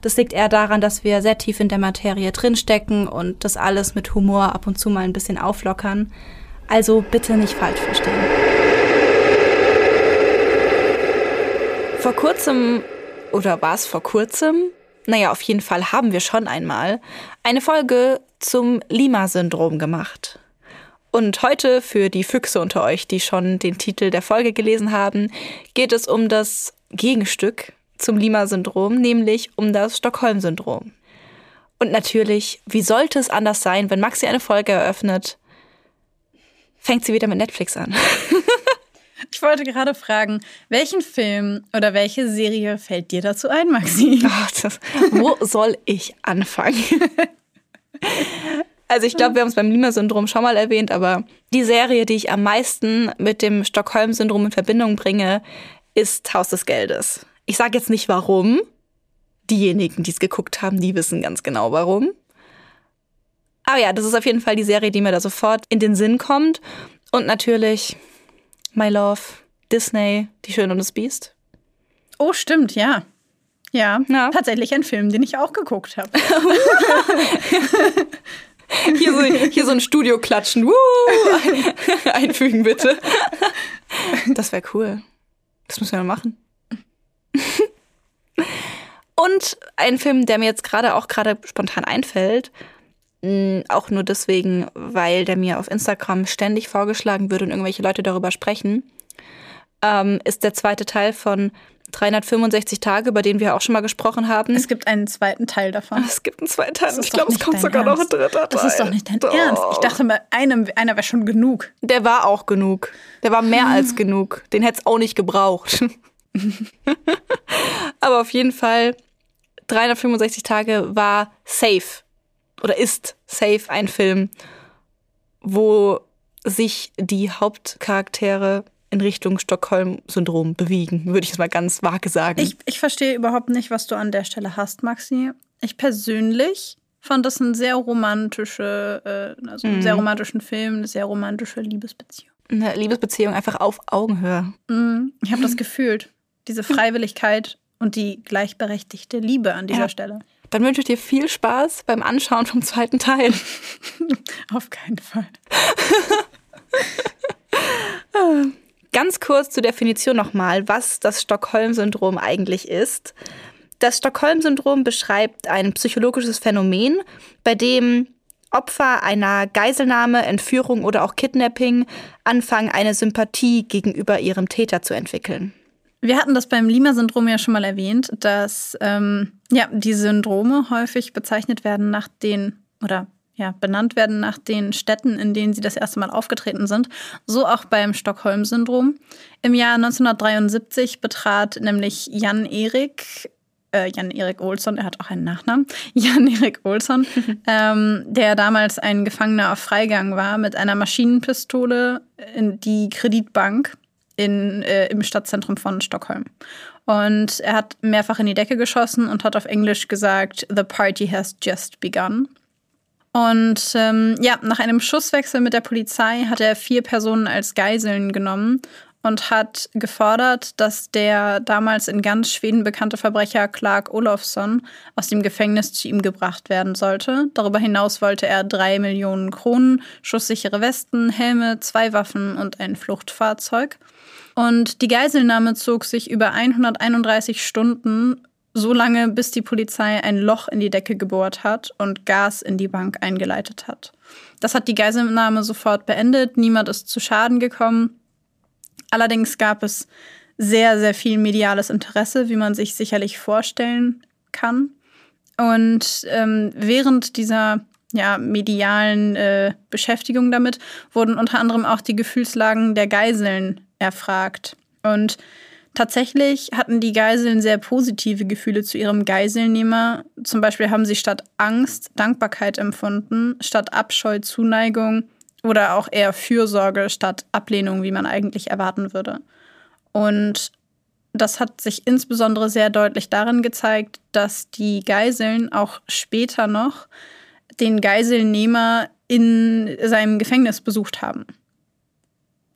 Das liegt eher daran, dass wir sehr tief in der Materie drinstecken und das alles mit Humor ab und zu mal ein bisschen auflockern. Also bitte nicht falsch verstehen. Vor kurzem, oder war es vor kurzem? Naja, auf jeden Fall haben wir schon einmal eine Folge zum Lima-Syndrom gemacht. Und heute für die Füchse unter euch, die schon den Titel der Folge gelesen haben, geht es um das Gegenstück zum Lima-Syndrom, nämlich um das Stockholm-Syndrom. Und natürlich, wie sollte es anders sein, wenn Maxi eine Folge eröffnet, fängt sie wieder mit Netflix an. ich wollte gerade fragen, welchen Film oder welche Serie fällt dir dazu ein, Maxi? Oh, das, wo soll ich anfangen? Also ich glaube, wir haben es beim Lima-Syndrom schon mal erwähnt, aber die Serie, die ich am meisten mit dem Stockholm-Syndrom in Verbindung bringe, ist Haus des Geldes. Ich sage jetzt nicht warum. Diejenigen, die es geguckt haben, die wissen ganz genau warum. Aber ja, das ist auf jeden Fall die Serie, die mir da sofort in den Sinn kommt. Und natürlich My Love, Disney, Die Schöne und das Biest. Oh, stimmt, ja. Ja, ja. tatsächlich ein Film, den ich auch geguckt habe. hier, so, hier so ein Studio klatschen. Einfügen bitte. Das wäre cool. Das müssen wir mal machen. Und ein Film, der mir jetzt gerade auch gerade spontan einfällt, auch nur deswegen, weil der mir auf Instagram ständig vorgeschlagen wird und irgendwelche Leute darüber sprechen, ähm, ist der zweite Teil von 365 Tage, über den wir auch schon mal gesprochen haben. Es gibt einen zweiten Teil davon. Es gibt einen zweiten Teil. Ich glaube, es kommt sogar Ernst. noch ein dritter Teil. Das ist doch nicht dein doch. Ernst. Ich dachte mal, einem, einer wäre schon genug. Der war auch genug. Der war mehr hm. als genug. Den hätte es auch nicht gebraucht. Aber auf jeden Fall, 365 Tage war safe oder ist safe ein Film, wo sich die Hauptcharaktere in Richtung Stockholm-Syndrom bewegen, würde ich es mal ganz vage sagen. Ich, ich verstehe überhaupt nicht, was du an der Stelle hast, Maxi. Ich persönlich fand das ein sehr romantische, äh, also einen mm. sehr romantischen Film, eine sehr romantische Liebesbeziehung. Eine Liebesbeziehung einfach auf Augenhöhe. Mm, ich habe das gefühlt diese Freiwilligkeit und die gleichberechtigte Liebe an dieser ja. Stelle. Dann wünsche ich dir viel Spaß beim Anschauen vom zweiten Teil. Auf keinen Fall. Ganz kurz zur Definition nochmal, was das Stockholm-Syndrom eigentlich ist. Das Stockholm-Syndrom beschreibt ein psychologisches Phänomen, bei dem Opfer einer Geiselnahme, Entführung oder auch Kidnapping anfangen, eine Sympathie gegenüber ihrem Täter zu entwickeln. Wir hatten das beim Lima-Syndrom ja schon mal erwähnt, dass ähm, ja, die Syndrome häufig bezeichnet werden nach den oder ja, benannt werden nach den Städten, in denen sie das erste Mal aufgetreten sind. So auch beim Stockholm-Syndrom. Im Jahr 1973 betrat nämlich Jan Erik, äh, Jan Erik Olsson, er hat auch einen Nachnamen, Jan Erik Olsson, ähm, der damals ein Gefangener auf Freigang war, mit einer Maschinenpistole in die Kreditbank in, äh, im Stadtzentrum von Stockholm. Und er hat mehrfach in die Decke geschossen und hat auf Englisch gesagt, The party has just begun. Und ähm, ja, nach einem Schusswechsel mit der Polizei hat er vier Personen als Geiseln genommen und hat gefordert, dass der damals in ganz Schweden bekannte Verbrecher Clark Olofsson aus dem Gefängnis zu ihm gebracht werden sollte. Darüber hinaus wollte er drei Millionen Kronen, schusssichere Westen, Helme, zwei Waffen und ein Fluchtfahrzeug. Und die Geiselnahme zog sich über 131 Stunden so lange, bis die Polizei ein Loch in die Decke gebohrt hat und Gas in die Bank eingeleitet hat. Das hat die Geiselnahme sofort beendet, niemand ist zu Schaden gekommen. Allerdings gab es sehr, sehr viel mediales Interesse, wie man sich sicherlich vorstellen kann. Und ähm, während dieser ja, medialen äh, Beschäftigung damit wurden unter anderem auch die Gefühlslagen der Geiseln erfragt. Und Tatsächlich hatten die Geiseln sehr positive Gefühle zu ihrem Geiselnehmer. Zum Beispiel haben sie statt Angst Dankbarkeit empfunden, statt Abscheu Zuneigung oder auch eher Fürsorge statt Ablehnung, wie man eigentlich erwarten würde. Und das hat sich insbesondere sehr deutlich darin gezeigt, dass die Geiseln auch später noch den Geiselnehmer in seinem Gefängnis besucht haben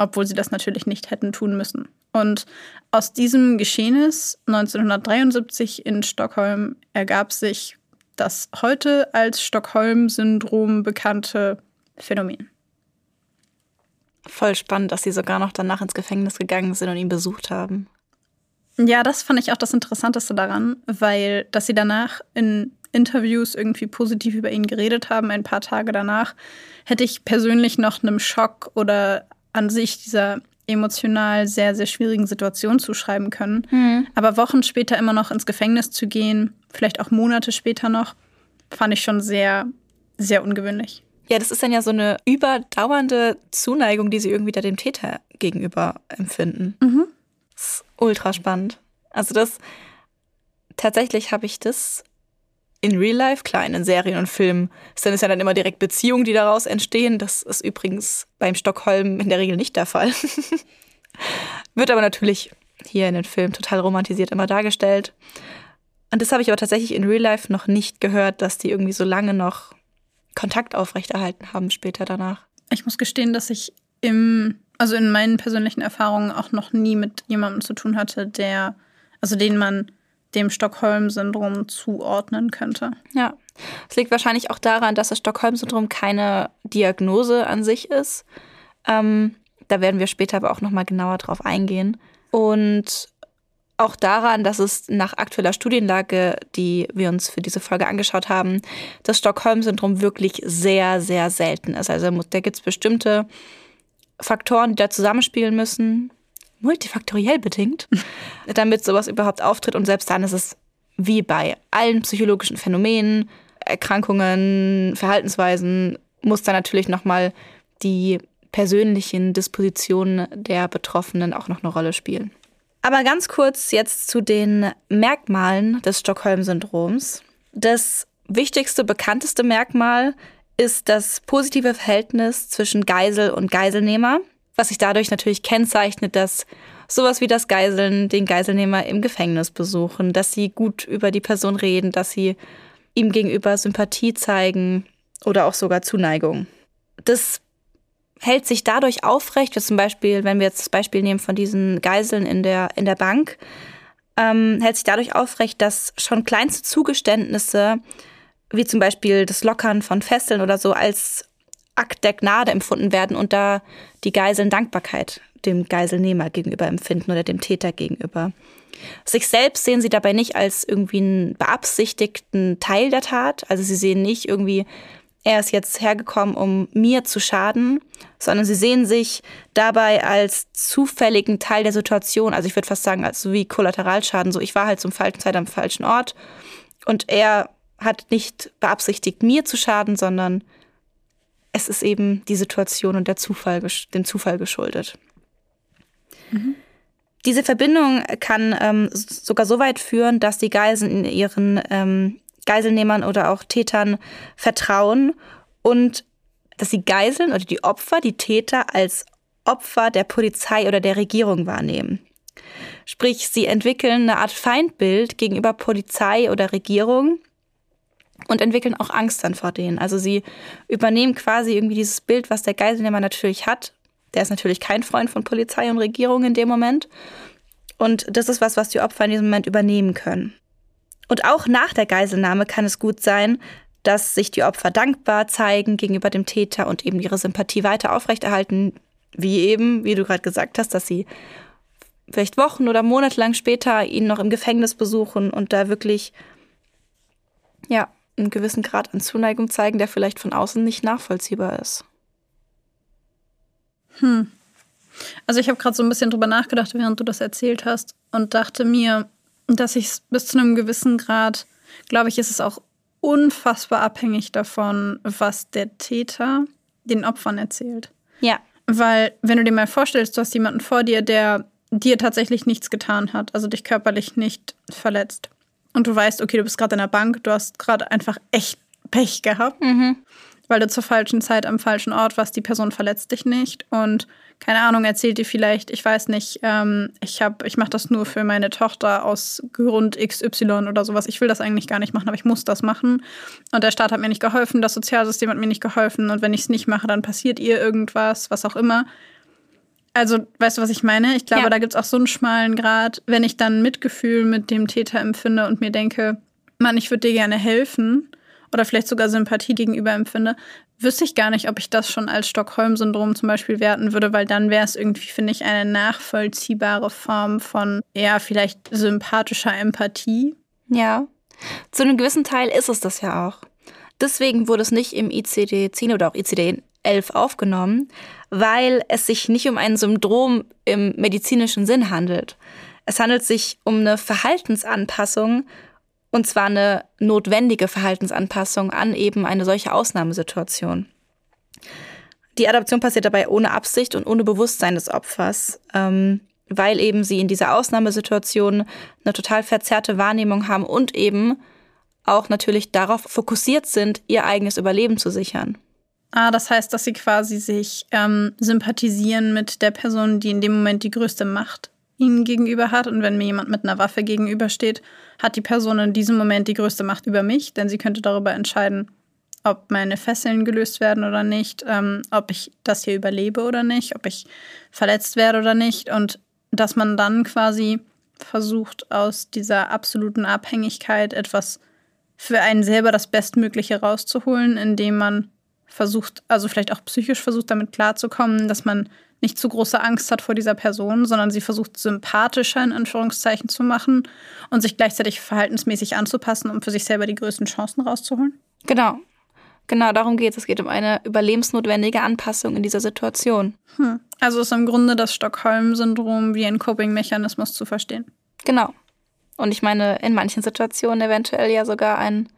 obwohl sie das natürlich nicht hätten tun müssen. Und aus diesem Geschehnis 1973 in Stockholm ergab sich das heute als Stockholm-Syndrom bekannte Phänomen. Voll spannend, dass sie sogar noch danach ins Gefängnis gegangen sind und ihn besucht haben. Ja, das fand ich auch das Interessanteste daran, weil dass sie danach in Interviews irgendwie positiv über ihn geredet haben, ein paar Tage danach, hätte ich persönlich noch einem Schock oder an sich dieser emotional sehr, sehr schwierigen Situation zuschreiben können. Mhm. Aber Wochen später immer noch ins Gefängnis zu gehen, vielleicht auch Monate später noch, fand ich schon sehr, sehr ungewöhnlich. Ja, das ist dann ja so eine überdauernde Zuneigung, die sie irgendwie da dem Täter gegenüber empfinden. Mhm. Das ist ultra spannend. Also das tatsächlich habe ich das in Real Life, klar, in den Serien und Filmen, sind es ja dann immer direkt Beziehungen, die daraus entstehen. Das ist übrigens beim Stockholm in der Regel nicht der Fall. Wird aber natürlich hier in den Filmen total romantisiert immer dargestellt. Und das habe ich aber tatsächlich in Real Life noch nicht gehört, dass die irgendwie so lange noch Kontakt aufrechterhalten haben später danach. Ich muss gestehen, dass ich im, also in meinen persönlichen Erfahrungen auch noch nie mit jemandem zu tun hatte, der, also den man dem Stockholm-Syndrom zuordnen könnte. Ja, es liegt wahrscheinlich auch daran, dass das Stockholm-Syndrom keine Diagnose an sich ist. Ähm, da werden wir später aber auch noch mal genauer drauf eingehen. Und auch daran, dass es nach aktueller Studienlage, die wir uns für diese Folge angeschaut haben, das Stockholm-Syndrom wirklich sehr, sehr selten ist. Also da gibt es bestimmte Faktoren, die da zusammenspielen müssen multifaktoriell bedingt, damit sowas überhaupt auftritt. Und selbst dann ist es wie bei allen psychologischen Phänomenen, Erkrankungen, Verhaltensweisen, muss da natürlich nochmal die persönlichen Dispositionen der Betroffenen auch noch eine Rolle spielen. Aber ganz kurz jetzt zu den Merkmalen des Stockholm-Syndroms. Das wichtigste, bekannteste Merkmal ist das positive Verhältnis zwischen Geisel und Geiselnehmer was sich dadurch natürlich kennzeichnet, dass sowas wie das Geiseln den Geiselnehmer im Gefängnis besuchen, dass sie gut über die Person reden, dass sie ihm gegenüber Sympathie zeigen oder auch sogar Zuneigung. Das hält sich dadurch aufrecht, wie zum Beispiel, wenn wir jetzt das Beispiel nehmen von diesen Geiseln in der, in der Bank, ähm, hält sich dadurch aufrecht, dass schon kleinste Zugeständnisse, wie zum Beispiel das Lockern von Fesseln oder so, als Akt der Gnade empfunden werden und da die Geiseln Dankbarkeit dem Geiselnehmer gegenüber empfinden oder dem Täter gegenüber. Sich selbst sehen sie dabei nicht als irgendwie einen beabsichtigten Teil der Tat. Also sie sehen nicht irgendwie, er ist jetzt hergekommen, um mir zu schaden, sondern sie sehen sich dabei als zufälligen Teil der Situation. Also ich würde fast sagen, als so wie Kollateralschaden. So, ich war halt zum falschen Zeit am falschen Ort und er hat nicht beabsichtigt, mir zu schaden, sondern es ist eben die Situation und der Zufall, dem Zufall geschuldet. Mhm. Diese Verbindung kann ähm, sogar so weit führen, dass die Geiseln ihren ähm, Geiselnehmern oder auch Tätern vertrauen und dass sie Geiseln oder die Opfer, die Täter als Opfer der Polizei oder der Regierung wahrnehmen. Sprich, sie entwickeln eine Art Feindbild gegenüber Polizei oder Regierung und entwickeln auch Angst dann vor denen. Also sie übernehmen quasi irgendwie dieses Bild, was der Geiselnehmer natürlich hat. Der ist natürlich kein Freund von Polizei und Regierung in dem Moment. Und das ist was, was die Opfer in diesem Moment übernehmen können. Und auch nach der Geiselnahme kann es gut sein, dass sich die Opfer dankbar zeigen gegenüber dem Täter und eben ihre Sympathie weiter aufrechterhalten, wie eben, wie du gerade gesagt hast, dass sie vielleicht Wochen oder Monate lang später ihn noch im Gefängnis besuchen und da wirklich, ja, einen gewissen Grad an Zuneigung zeigen, der vielleicht von außen nicht nachvollziehbar ist. Hm. Also ich habe gerade so ein bisschen drüber nachgedacht, während du das erzählt hast und dachte mir, dass ich es bis zu einem gewissen Grad, glaube ich, ist es auch unfassbar abhängig davon, was der Täter den Opfern erzählt. Ja. Weil, wenn du dir mal vorstellst, du hast jemanden vor dir, der dir tatsächlich nichts getan hat, also dich körperlich nicht verletzt. Und du weißt, okay, du bist gerade in der Bank, du hast gerade einfach echt Pech gehabt. Mhm weil du zur falschen Zeit am falschen Ort warst, die Person verletzt dich nicht und keine Ahnung, erzählt dir vielleicht, ich weiß nicht, ähm, ich habe, ich mache das nur für meine Tochter aus Grund XY oder sowas. Ich will das eigentlich gar nicht machen, aber ich muss das machen. Und der Staat hat mir nicht geholfen, das Sozialsystem hat mir nicht geholfen und wenn ich es nicht mache, dann passiert ihr irgendwas, was auch immer. Also, weißt du, was ich meine? Ich glaube, ja. da gibt es auch so einen schmalen Grad, wenn ich dann Mitgefühl mit dem Täter empfinde und mir denke, Mann, ich würde dir gerne helfen oder vielleicht sogar Sympathie gegenüber empfinde, wüsste ich gar nicht, ob ich das schon als Stockholm-Syndrom zum Beispiel werten würde, weil dann wäre es irgendwie, finde ich, eine nachvollziehbare Form von eher vielleicht sympathischer Empathie. Ja, zu einem gewissen Teil ist es das ja auch. Deswegen wurde es nicht im ICD-10 oder auch ICD-11 aufgenommen, weil es sich nicht um ein Syndrom im medizinischen Sinn handelt. Es handelt sich um eine Verhaltensanpassung und zwar eine notwendige Verhaltensanpassung an eben eine solche Ausnahmesituation. Die Adoption passiert dabei ohne Absicht und ohne Bewusstsein des Opfers, ähm, weil eben sie in dieser Ausnahmesituation eine total verzerrte Wahrnehmung haben und eben auch natürlich darauf fokussiert sind, ihr eigenes Überleben zu sichern. Ah, das heißt, dass sie quasi sich ähm, sympathisieren mit der Person, die in dem Moment die größte Macht ihnen gegenüber hat. Und wenn mir jemand mit einer Waffe gegenübersteht, hat die Person in diesem Moment die größte Macht über mich, denn sie könnte darüber entscheiden, ob meine Fesseln gelöst werden oder nicht, ähm, ob ich das hier überlebe oder nicht, ob ich verletzt werde oder nicht. Und dass man dann quasi versucht, aus dieser absoluten Abhängigkeit etwas für einen selber das Bestmögliche rauszuholen, indem man versucht, also vielleicht auch psychisch versucht, damit klarzukommen, dass man nicht zu große Angst hat vor dieser Person, sondern sie versucht sympathischer in Anführungszeichen zu machen und sich gleichzeitig verhaltensmäßig anzupassen, um für sich selber die größten Chancen rauszuholen? Genau. Genau, darum geht es. Es geht um eine überlebensnotwendige Anpassung in dieser Situation. Hm. Also ist im Grunde das Stockholm-Syndrom wie ein Coping-Mechanismus zu verstehen. Genau. Und ich meine, in manchen Situationen eventuell ja sogar ein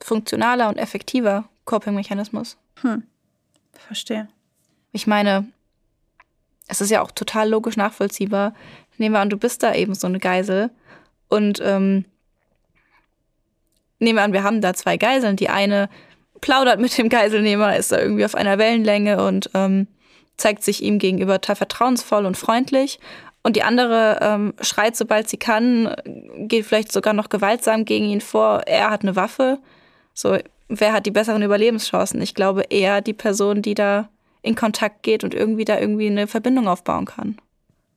funktionaler und effektiver Coping-Mechanismus. Hm. Verstehe. Ich meine, es ist ja auch total logisch nachvollziehbar. Nehmen wir an, du bist da eben so eine Geisel und ähm, nehmen wir an, wir haben da zwei Geiseln. Die eine plaudert mit dem Geiselnehmer, ist da irgendwie auf einer Wellenlänge und ähm, zeigt sich ihm gegenüber total vertrauensvoll und freundlich. Und die andere ähm, schreit, sobald sie kann, geht vielleicht sogar noch gewaltsam gegen ihn vor. Er hat eine Waffe. So, wer hat die besseren Überlebenschancen? Ich glaube eher die Person, die da in Kontakt geht und irgendwie da irgendwie eine Verbindung aufbauen kann.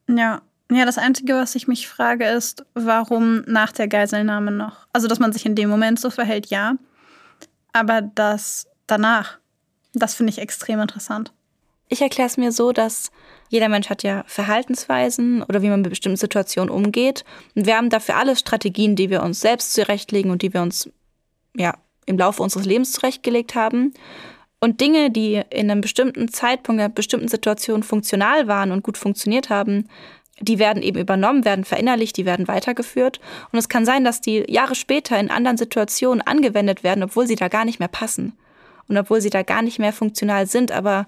Ja. Ja, das Einzige, was ich mich frage, ist, warum nach der Geiselnahme noch? Also, dass man sich in dem Moment so verhält, ja. Aber das danach, das finde ich extrem interessant. Ich erkläre es mir so, dass jeder Mensch hat ja Verhaltensweisen oder wie man mit bestimmten Situationen umgeht. Und wir haben dafür alle Strategien, die wir uns selbst zurechtlegen und die wir uns ja im Laufe unseres Lebens zurechtgelegt haben. Und Dinge, die in einem bestimmten Zeitpunkt, in einer bestimmten Situation funktional waren und gut funktioniert haben, die werden eben übernommen, werden verinnerlicht, die werden weitergeführt. Und es kann sein, dass die Jahre später in anderen Situationen angewendet werden, obwohl sie da gar nicht mehr passen. Und obwohl sie da gar nicht mehr funktional sind, aber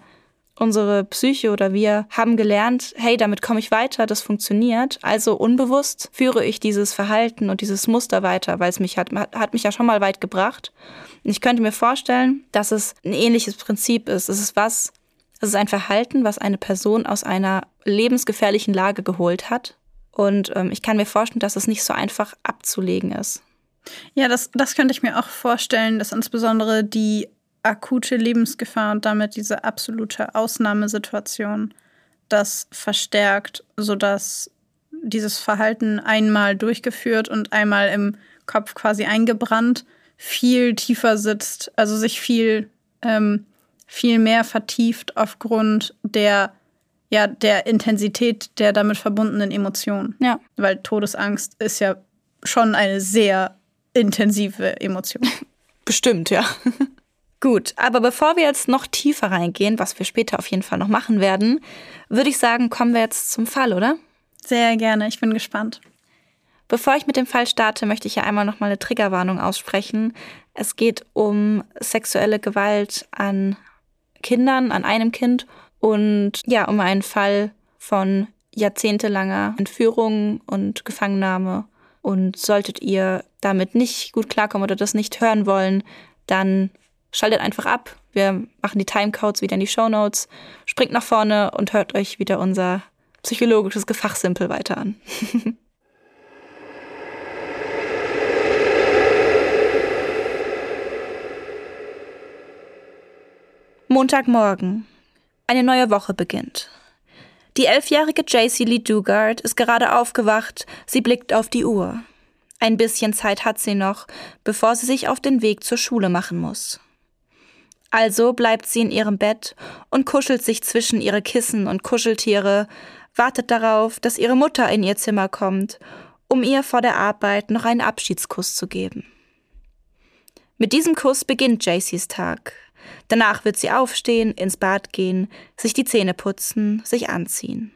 unsere Psyche oder wir haben gelernt, hey, damit komme ich weiter, das funktioniert. Also unbewusst führe ich dieses Verhalten und dieses Muster weiter, weil es mich hat, hat mich ja schon mal weit gebracht. Und ich könnte mir vorstellen, dass es ein ähnliches Prinzip ist. Es ist was, es ist ein Verhalten, was eine Person aus einer lebensgefährlichen Lage geholt hat. Und ähm, ich kann mir vorstellen, dass es nicht so einfach abzulegen ist. Ja, das, das könnte ich mir auch vorstellen, dass insbesondere die akute Lebensgefahr und damit diese absolute Ausnahmesituation das verstärkt, sodass dieses Verhalten einmal durchgeführt und einmal im Kopf quasi eingebrannt viel tiefer sitzt, also sich viel, ähm, viel mehr vertieft aufgrund der ja der Intensität der damit verbundenen Emotionen. Ja. Weil Todesangst ist ja schon eine sehr intensive Emotion. Bestimmt, ja. Gut, aber bevor wir jetzt noch tiefer reingehen, was wir später auf jeden Fall noch machen werden, würde ich sagen, kommen wir jetzt zum Fall, oder? Sehr gerne, ich bin gespannt. Bevor ich mit dem Fall starte, möchte ich ja einmal noch mal eine Triggerwarnung aussprechen. Es geht um sexuelle Gewalt an Kindern, an einem Kind und ja, um einen Fall von jahrzehntelanger Entführung und Gefangennahme. Und solltet ihr damit nicht gut klarkommen oder das nicht hören wollen, dann schaltet einfach ab. Wir machen die Timecodes wieder in die Show Notes. Springt nach vorne und hört euch wieder unser psychologisches Gefachsimpel weiter an. Montagmorgen. Eine neue Woche beginnt. Die elfjährige JC Lee Dugard ist gerade aufgewacht. Sie blickt auf die Uhr. Ein bisschen Zeit hat sie noch, bevor sie sich auf den Weg zur Schule machen muss. Also bleibt sie in ihrem Bett und kuschelt sich zwischen ihre Kissen und Kuscheltiere, wartet darauf, dass ihre Mutter in ihr Zimmer kommt, um ihr vor der Arbeit noch einen Abschiedskuss zu geben. Mit diesem Kuss beginnt Jacys Tag. Danach wird sie aufstehen, ins Bad gehen, sich die Zähne putzen, sich anziehen.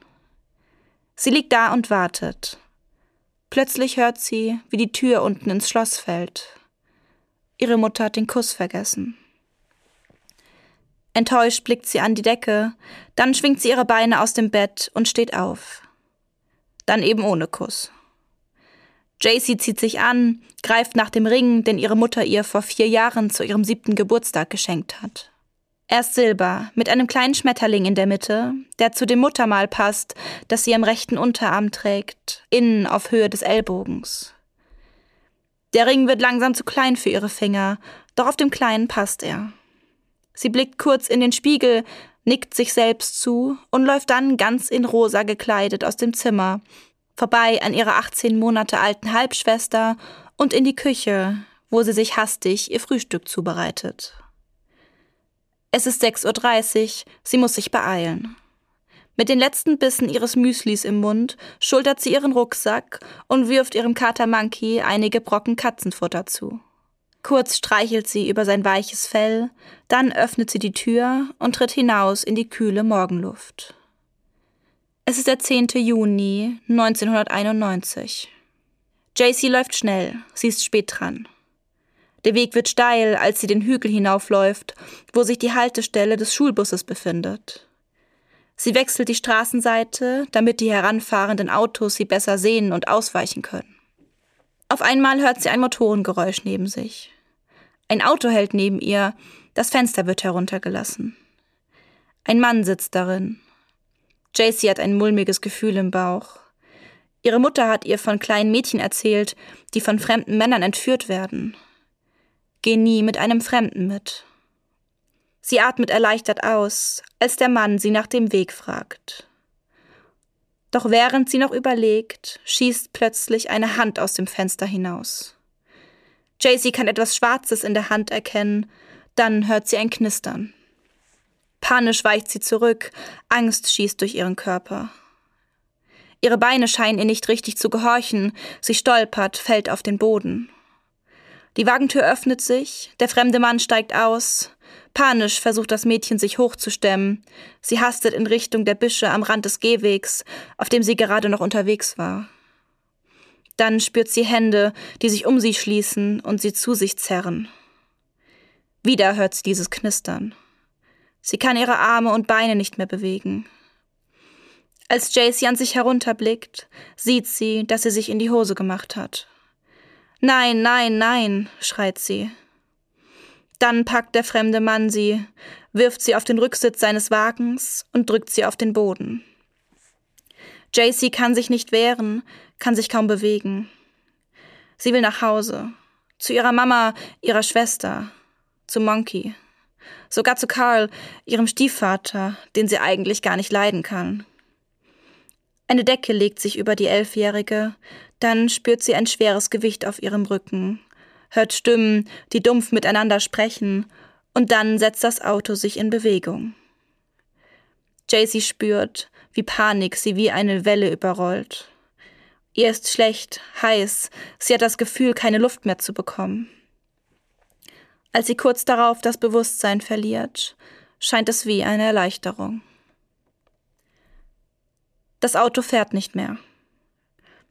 Sie liegt da und wartet. Plötzlich hört sie, wie die Tür unten ins Schloss fällt. Ihre Mutter hat den Kuss vergessen. Enttäuscht blickt sie an die Decke, dann schwingt sie ihre Beine aus dem Bett und steht auf. Dann eben ohne Kuss. Jaycee zieht sich an, greift nach dem Ring, den ihre Mutter ihr vor vier Jahren zu ihrem siebten Geburtstag geschenkt hat. Er ist silber, mit einem kleinen Schmetterling in der Mitte, der zu dem Muttermal passt, das sie am rechten Unterarm trägt, innen auf Höhe des Ellbogens. Der Ring wird langsam zu klein für ihre Finger, doch auf dem kleinen passt er. Sie blickt kurz in den Spiegel, nickt sich selbst zu und läuft dann ganz in rosa gekleidet aus dem Zimmer, vorbei an ihrer 18 Monate alten Halbschwester und in die Küche, wo sie sich hastig ihr Frühstück zubereitet. Es ist 6.30 Uhr, sie muss sich beeilen. Mit den letzten Bissen ihres Müslis im Mund schultert sie ihren Rucksack und wirft ihrem Kater Monkey einige Brocken Katzenfutter zu. Kurz streichelt sie über sein weiches Fell, dann öffnet sie die Tür und tritt hinaus in die kühle Morgenluft. Es ist der 10. Juni 1991. JC läuft schnell, sie ist spät dran. Der Weg wird steil, als sie den Hügel hinaufläuft, wo sich die Haltestelle des Schulbusses befindet. Sie wechselt die Straßenseite, damit die heranfahrenden Autos sie besser sehen und ausweichen können. Auf einmal hört sie ein Motorengeräusch neben sich. Ein Auto hält neben ihr, das Fenster wird heruntergelassen. Ein Mann sitzt darin. JC hat ein mulmiges Gefühl im Bauch. Ihre Mutter hat ihr von kleinen Mädchen erzählt, die von fremden Männern entführt werden. Geh nie mit einem Fremden mit. Sie atmet erleichtert aus, als der Mann sie nach dem Weg fragt. Doch während sie noch überlegt, schießt plötzlich eine Hand aus dem Fenster hinaus. JC kann etwas Schwarzes in der Hand erkennen, dann hört sie ein Knistern. Panisch weicht sie zurück, Angst schießt durch ihren Körper. Ihre Beine scheinen ihr nicht richtig zu gehorchen, sie stolpert, fällt auf den Boden. Die Wagentür öffnet sich, der fremde Mann steigt aus. Panisch versucht das Mädchen sich hochzustemmen. Sie hastet in Richtung der Büsche am Rand des Gehwegs, auf dem sie gerade noch unterwegs war. Dann spürt sie Hände, die sich um sie schließen und sie zu sich zerren. Wieder hört sie dieses Knistern. Sie kann ihre Arme und Beine nicht mehr bewegen. Als Jaycee an sich herunterblickt, sieht sie, dass sie sich in die Hose gemacht hat. Nein, nein, nein, schreit sie. Dann packt der fremde Mann sie, wirft sie auf den Rücksitz seines Wagens und drückt sie auf den Boden. Jaycee kann sich nicht wehren, kann sich kaum bewegen. Sie will nach Hause, zu ihrer Mama, ihrer Schwester, zu Monkey sogar zu Karl, ihrem Stiefvater, den sie eigentlich gar nicht leiden kann. Eine Decke legt sich über die Elfjährige, dann spürt sie ein schweres Gewicht auf ihrem Rücken, hört Stimmen, die dumpf miteinander sprechen, und dann setzt das Auto sich in Bewegung. Jaycee spürt, wie Panik sie wie eine Welle überrollt. Ihr ist schlecht, heiß, sie hat das Gefühl, keine Luft mehr zu bekommen. Als sie kurz darauf das Bewusstsein verliert, scheint es wie eine Erleichterung. Das Auto fährt nicht mehr.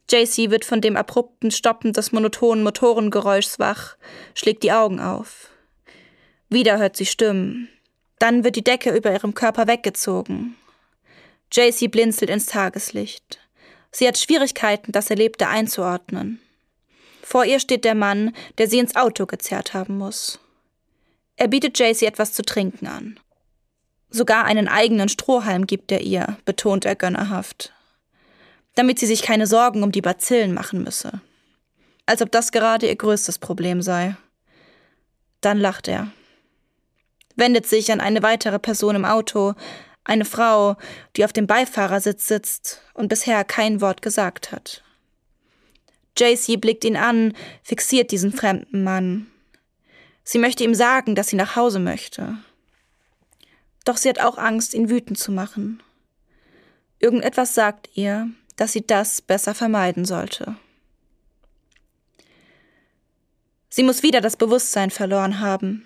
JC wird von dem abrupten Stoppen des monotonen Motorengeräuschs wach, schlägt die Augen auf. Wieder hört sie Stimmen. Dann wird die Decke über ihrem Körper weggezogen. JC blinzelt ins Tageslicht. Sie hat Schwierigkeiten, das Erlebte einzuordnen. Vor ihr steht der Mann, der sie ins Auto gezerrt haben muss. Er bietet JC etwas zu trinken an. Sogar einen eigenen Strohhalm gibt er ihr, betont er gönnerhaft damit sie sich keine Sorgen um die Bazillen machen müsse. Als ob das gerade ihr größtes Problem sei. Dann lacht er. Wendet sich an eine weitere Person im Auto, eine Frau, die auf dem Beifahrersitz sitzt und bisher kein Wort gesagt hat. JC blickt ihn an, fixiert diesen fremden Mann. Sie möchte ihm sagen, dass sie nach Hause möchte. Doch sie hat auch Angst, ihn wütend zu machen. Irgendetwas sagt ihr, dass sie das besser vermeiden sollte. Sie muss wieder das Bewusstsein verloren haben.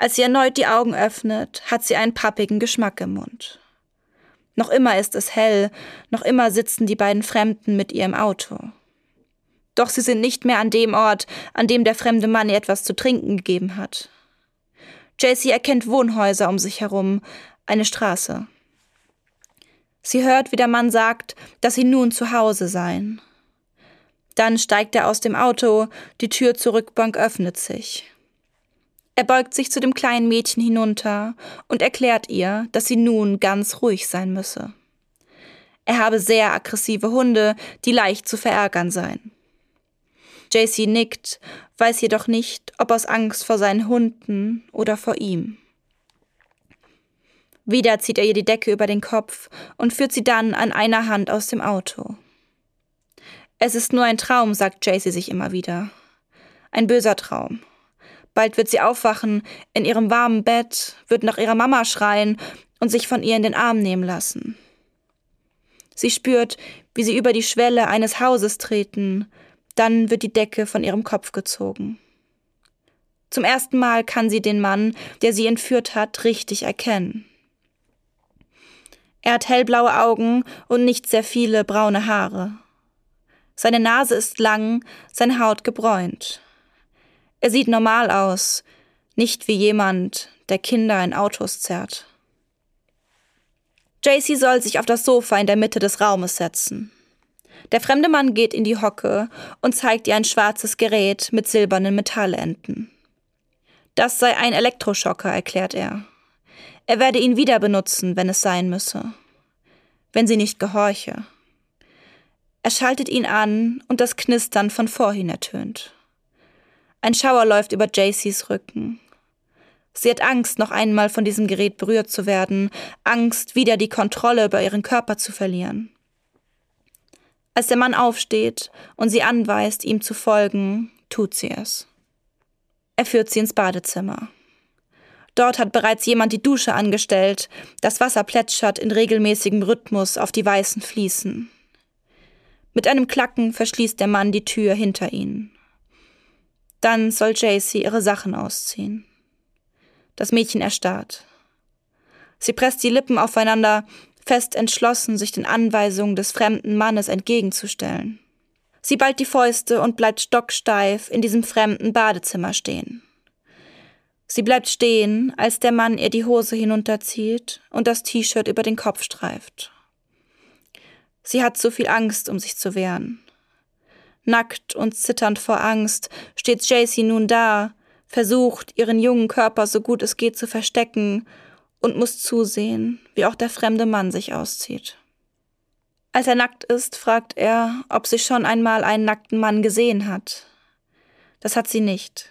Als sie erneut die Augen öffnet, hat sie einen pappigen Geschmack im Mund. Noch immer ist es hell, noch immer sitzen die beiden Fremden mit ihr im Auto. Doch sie sind nicht mehr an dem Ort, an dem der fremde Mann ihr etwas zu trinken gegeben hat. JC erkennt Wohnhäuser um sich herum, eine Straße. Sie hört, wie der Mann sagt, dass sie nun zu Hause seien. Dann steigt er aus dem Auto, die Tür zur Rückbank öffnet sich. Er beugt sich zu dem kleinen Mädchen hinunter und erklärt ihr, dass sie nun ganz ruhig sein müsse. Er habe sehr aggressive Hunde, die leicht zu verärgern seien. JC nickt, weiß jedoch nicht, ob aus Angst vor seinen Hunden oder vor ihm. Wieder zieht er ihr die Decke über den Kopf und führt sie dann an einer Hand aus dem Auto. Es ist nur ein Traum, sagt Jaycee sich immer wieder. Ein böser Traum. Bald wird sie aufwachen, in ihrem warmen Bett, wird nach ihrer Mama schreien und sich von ihr in den Arm nehmen lassen. Sie spürt, wie sie über die Schwelle eines Hauses treten, dann wird die Decke von ihrem Kopf gezogen. Zum ersten Mal kann sie den Mann, der sie entführt hat, richtig erkennen. Er hat hellblaue Augen und nicht sehr viele braune Haare. Seine Nase ist lang, seine Haut gebräunt. Er sieht normal aus, nicht wie jemand, der Kinder in Autos zerrt. JC soll sich auf das Sofa in der Mitte des Raumes setzen. Der fremde Mann geht in die Hocke und zeigt ihr ein schwarzes Gerät mit silbernen Metallenden. Das sei ein Elektroschocker, erklärt er. Er werde ihn wieder benutzen, wenn es sein müsse. Wenn sie nicht gehorche. Er schaltet ihn an und das Knistern von vorhin ertönt. Ein Schauer läuft über Jaycees Rücken. Sie hat Angst, noch einmal von diesem Gerät berührt zu werden, Angst, wieder die Kontrolle über ihren Körper zu verlieren. Als der Mann aufsteht und sie anweist, ihm zu folgen, tut sie es. Er führt sie ins Badezimmer. Dort hat bereits jemand die Dusche angestellt. Das Wasser plätschert in regelmäßigem Rhythmus auf die weißen Fliesen. Mit einem Klacken verschließt der Mann die Tür hinter ihnen. Dann soll JC ihre Sachen ausziehen. Das Mädchen erstarrt. Sie presst die Lippen aufeinander, fest entschlossen, sich den Anweisungen des fremden Mannes entgegenzustellen. Sie ballt die Fäuste und bleibt stocksteif in diesem fremden Badezimmer stehen. Sie bleibt stehen, als der Mann ihr die Hose hinunterzieht und das T-Shirt über den Kopf streift. Sie hat zu viel Angst, um sich zu wehren. Nackt und zitternd vor Angst steht Jaycee nun da, versucht, ihren jungen Körper so gut es geht zu verstecken und muss zusehen, wie auch der fremde Mann sich auszieht. Als er nackt ist, fragt er, ob sie schon einmal einen nackten Mann gesehen hat. Das hat sie nicht.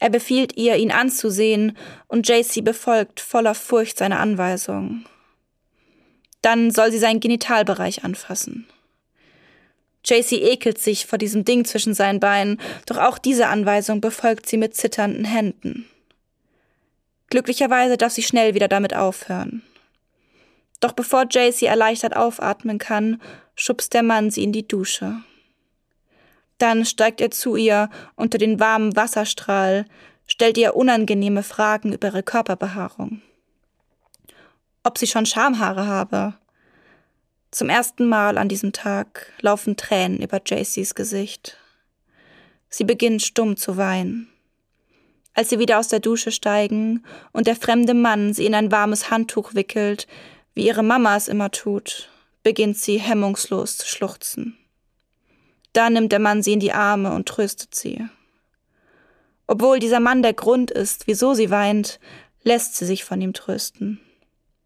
Er befiehlt ihr, ihn anzusehen, und JC befolgt voller Furcht seine Anweisung. Dann soll sie seinen Genitalbereich anfassen. JC ekelt sich vor diesem Ding zwischen seinen Beinen, doch auch diese Anweisung befolgt sie mit zitternden Händen. Glücklicherweise darf sie schnell wieder damit aufhören. Doch bevor Jacy erleichtert aufatmen kann, schubst der Mann sie in die Dusche. Dann steigt er zu ihr unter den warmen Wasserstrahl, stellt ihr unangenehme Fragen über ihre Körperbehaarung. Ob sie schon Schamhaare habe. Zum ersten Mal an diesem Tag laufen Tränen über Jacys Gesicht. Sie beginnt stumm zu weinen. Als sie wieder aus der Dusche steigen und der fremde Mann sie in ein warmes Handtuch wickelt, wie ihre Mama es immer tut, beginnt sie hemmungslos zu schluchzen. Da nimmt der Mann sie in die Arme und tröstet sie. Obwohl dieser Mann der Grund ist, wieso sie weint, lässt sie sich von ihm trösten.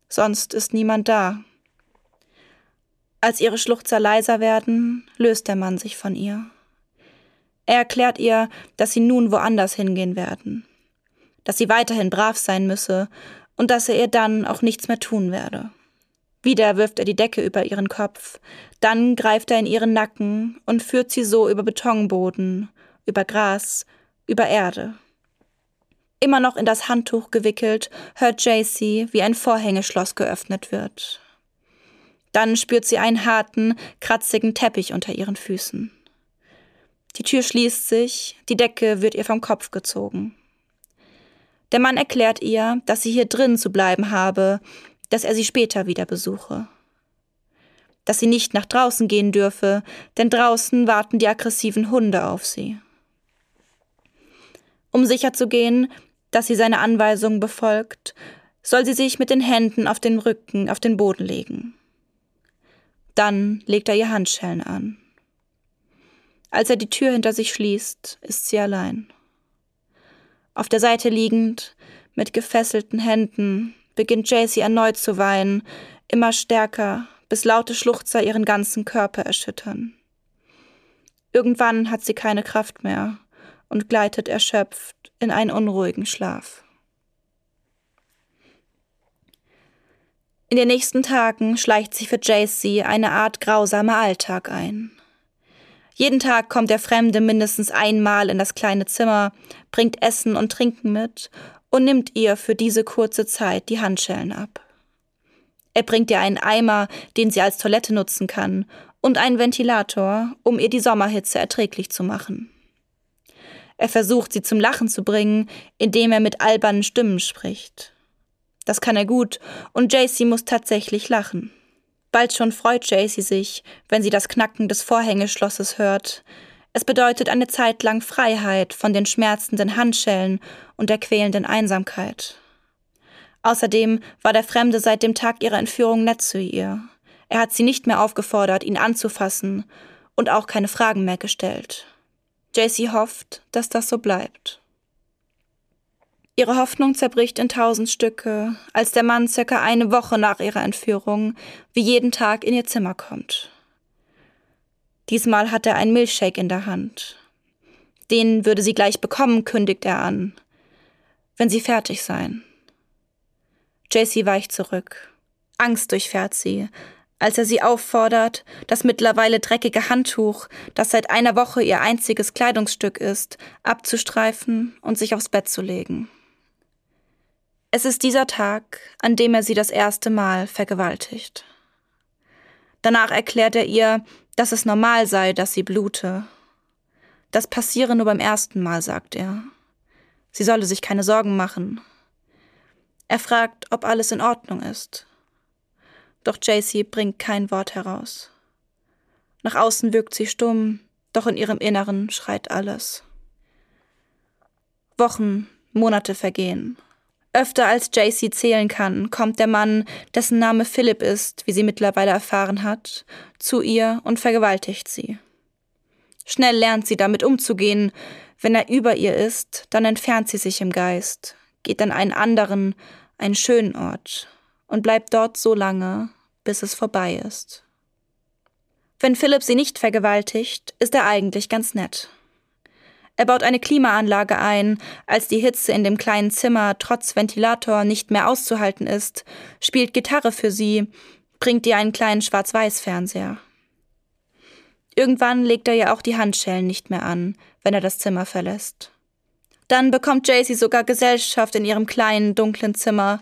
Sonst ist niemand da. Als ihre Schluchzer leiser werden, löst der Mann sich von ihr. Er erklärt ihr, dass sie nun woanders hingehen werden, dass sie weiterhin brav sein müsse und dass er ihr dann auch nichts mehr tun werde. Wieder wirft er die Decke über ihren Kopf, dann greift er in ihren Nacken und führt sie so über Betonboden, über Gras, über Erde. Immer noch in das Handtuch gewickelt, hört JC, wie ein Vorhängeschloss geöffnet wird. Dann spürt sie einen harten, kratzigen Teppich unter ihren Füßen. Die Tür schließt sich, die Decke wird ihr vom Kopf gezogen. Der Mann erklärt ihr, dass sie hier drin zu bleiben habe, dass er sie später wieder besuche. Dass sie nicht nach draußen gehen dürfe, denn draußen warten die aggressiven Hunde auf sie. Um sicherzugehen, dass sie seine Anweisungen befolgt, soll sie sich mit den Händen auf den Rücken auf den Boden legen. Dann legt er ihr Handschellen an. Als er die Tür hinter sich schließt, ist sie allein. Auf der Seite liegend, mit gefesselten Händen, beginnt Jaycee erneut zu weinen, immer stärker, bis laute Schluchzer ihren ganzen Körper erschüttern. Irgendwann hat sie keine Kraft mehr und gleitet erschöpft in einen unruhigen Schlaf. In den nächsten Tagen schleicht sich für Jaycee eine Art grausamer Alltag ein. Jeden Tag kommt der Fremde mindestens einmal in das kleine Zimmer, bringt Essen und Trinken mit und nimmt ihr für diese kurze Zeit die Handschellen ab. Er bringt ihr einen Eimer, den sie als Toilette nutzen kann, und einen Ventilator, um ihr die Sommerhitze erträglich zu machen. Er versucht, sie zum Lachen zu bringen, indem er mit albernen Stimmen spricht. Das kann er gut, und Jaycee muss tatsächlich lachen. Bald schon freut Jaycee sich, wenn sie das Knacken des Vorhängeschlosses hört, es bedeutet eine Zeit lang Freiheit von den schmerzenden Handschellen und der quälenden Einsamkeit. Außerdem war der Fremde seit dem Tag ihrer Entführung nett zu ihr. Er hat sie nicht mehr aufgefordert, ihn anzufassen und auch keine Fragen mehr gestellt. JC hofft, dass das so bleibt. Ihre Hoffnung zerbricht in tausend Stücke, als der Mann circa eine Woche nach ihrer Entführung wie jeden Tag in ihr Zimmer kommt. Diesmal hat er einen Milchshake in der Hand. Den würde sie gleich bekommen, kündigt er an. Wenn sie fertig seien. JC weicht zurück. Angst durchfährt sie, als er sie auffordert, das mittlerweile dreckige Handtuch, das seit einer Woche ihr einziges Kleidungsstück ist, abzustreifen und sich aufs Bett zu legen. Es ist dieser Tag, an dem er sie das erste Mal vergewaltigt. Danach erklärt er ihr, dass es normal sei, dass sie blute. Das passiere nur beim ersten Mal, sagt er. Sie solle sich keine Sorgen machen. Er fragt, ob alles in Ordnung ist. Doch JC bringt kein Wort heraus. Nach außen wirkt sie stumm, doch in ihrem Inneren schreit alles. Wochen, Monate vergehen. Öfter als JC zählen kann, kommt der Mann, dessen Name Philipp ist, wie sie mittlerweile erfahren hat, zu ihr und vergewaltigt sie. Schnell lernt sie damit umzugehen. Wenn er über ihr ist, dann entfernt sie sich im Geist, geht an einen anderen, einen schönen Ort und bleibt dort so lange, bis es vorbei ist. Wenn Philipp sie nicht vergewaltigt, ist er eigentlich ganz nett. Er baut eine Klimaanlage ein, als die Hitze in dem kleinen Zimmer trotz Ventilator nicht mehr auszuhalten ist, spielt Gitarre für sie, bringt ihr einen kleinen Schwarz-Weiß-Fernseher. Irgendwann legt er ihr auch die Handschellen nicht mehr an, wenn er das Zimmer verlässt. Dann bekommt Jaycee sogar Gesellschaft in ihrem kleinen, dunklen Zimmer.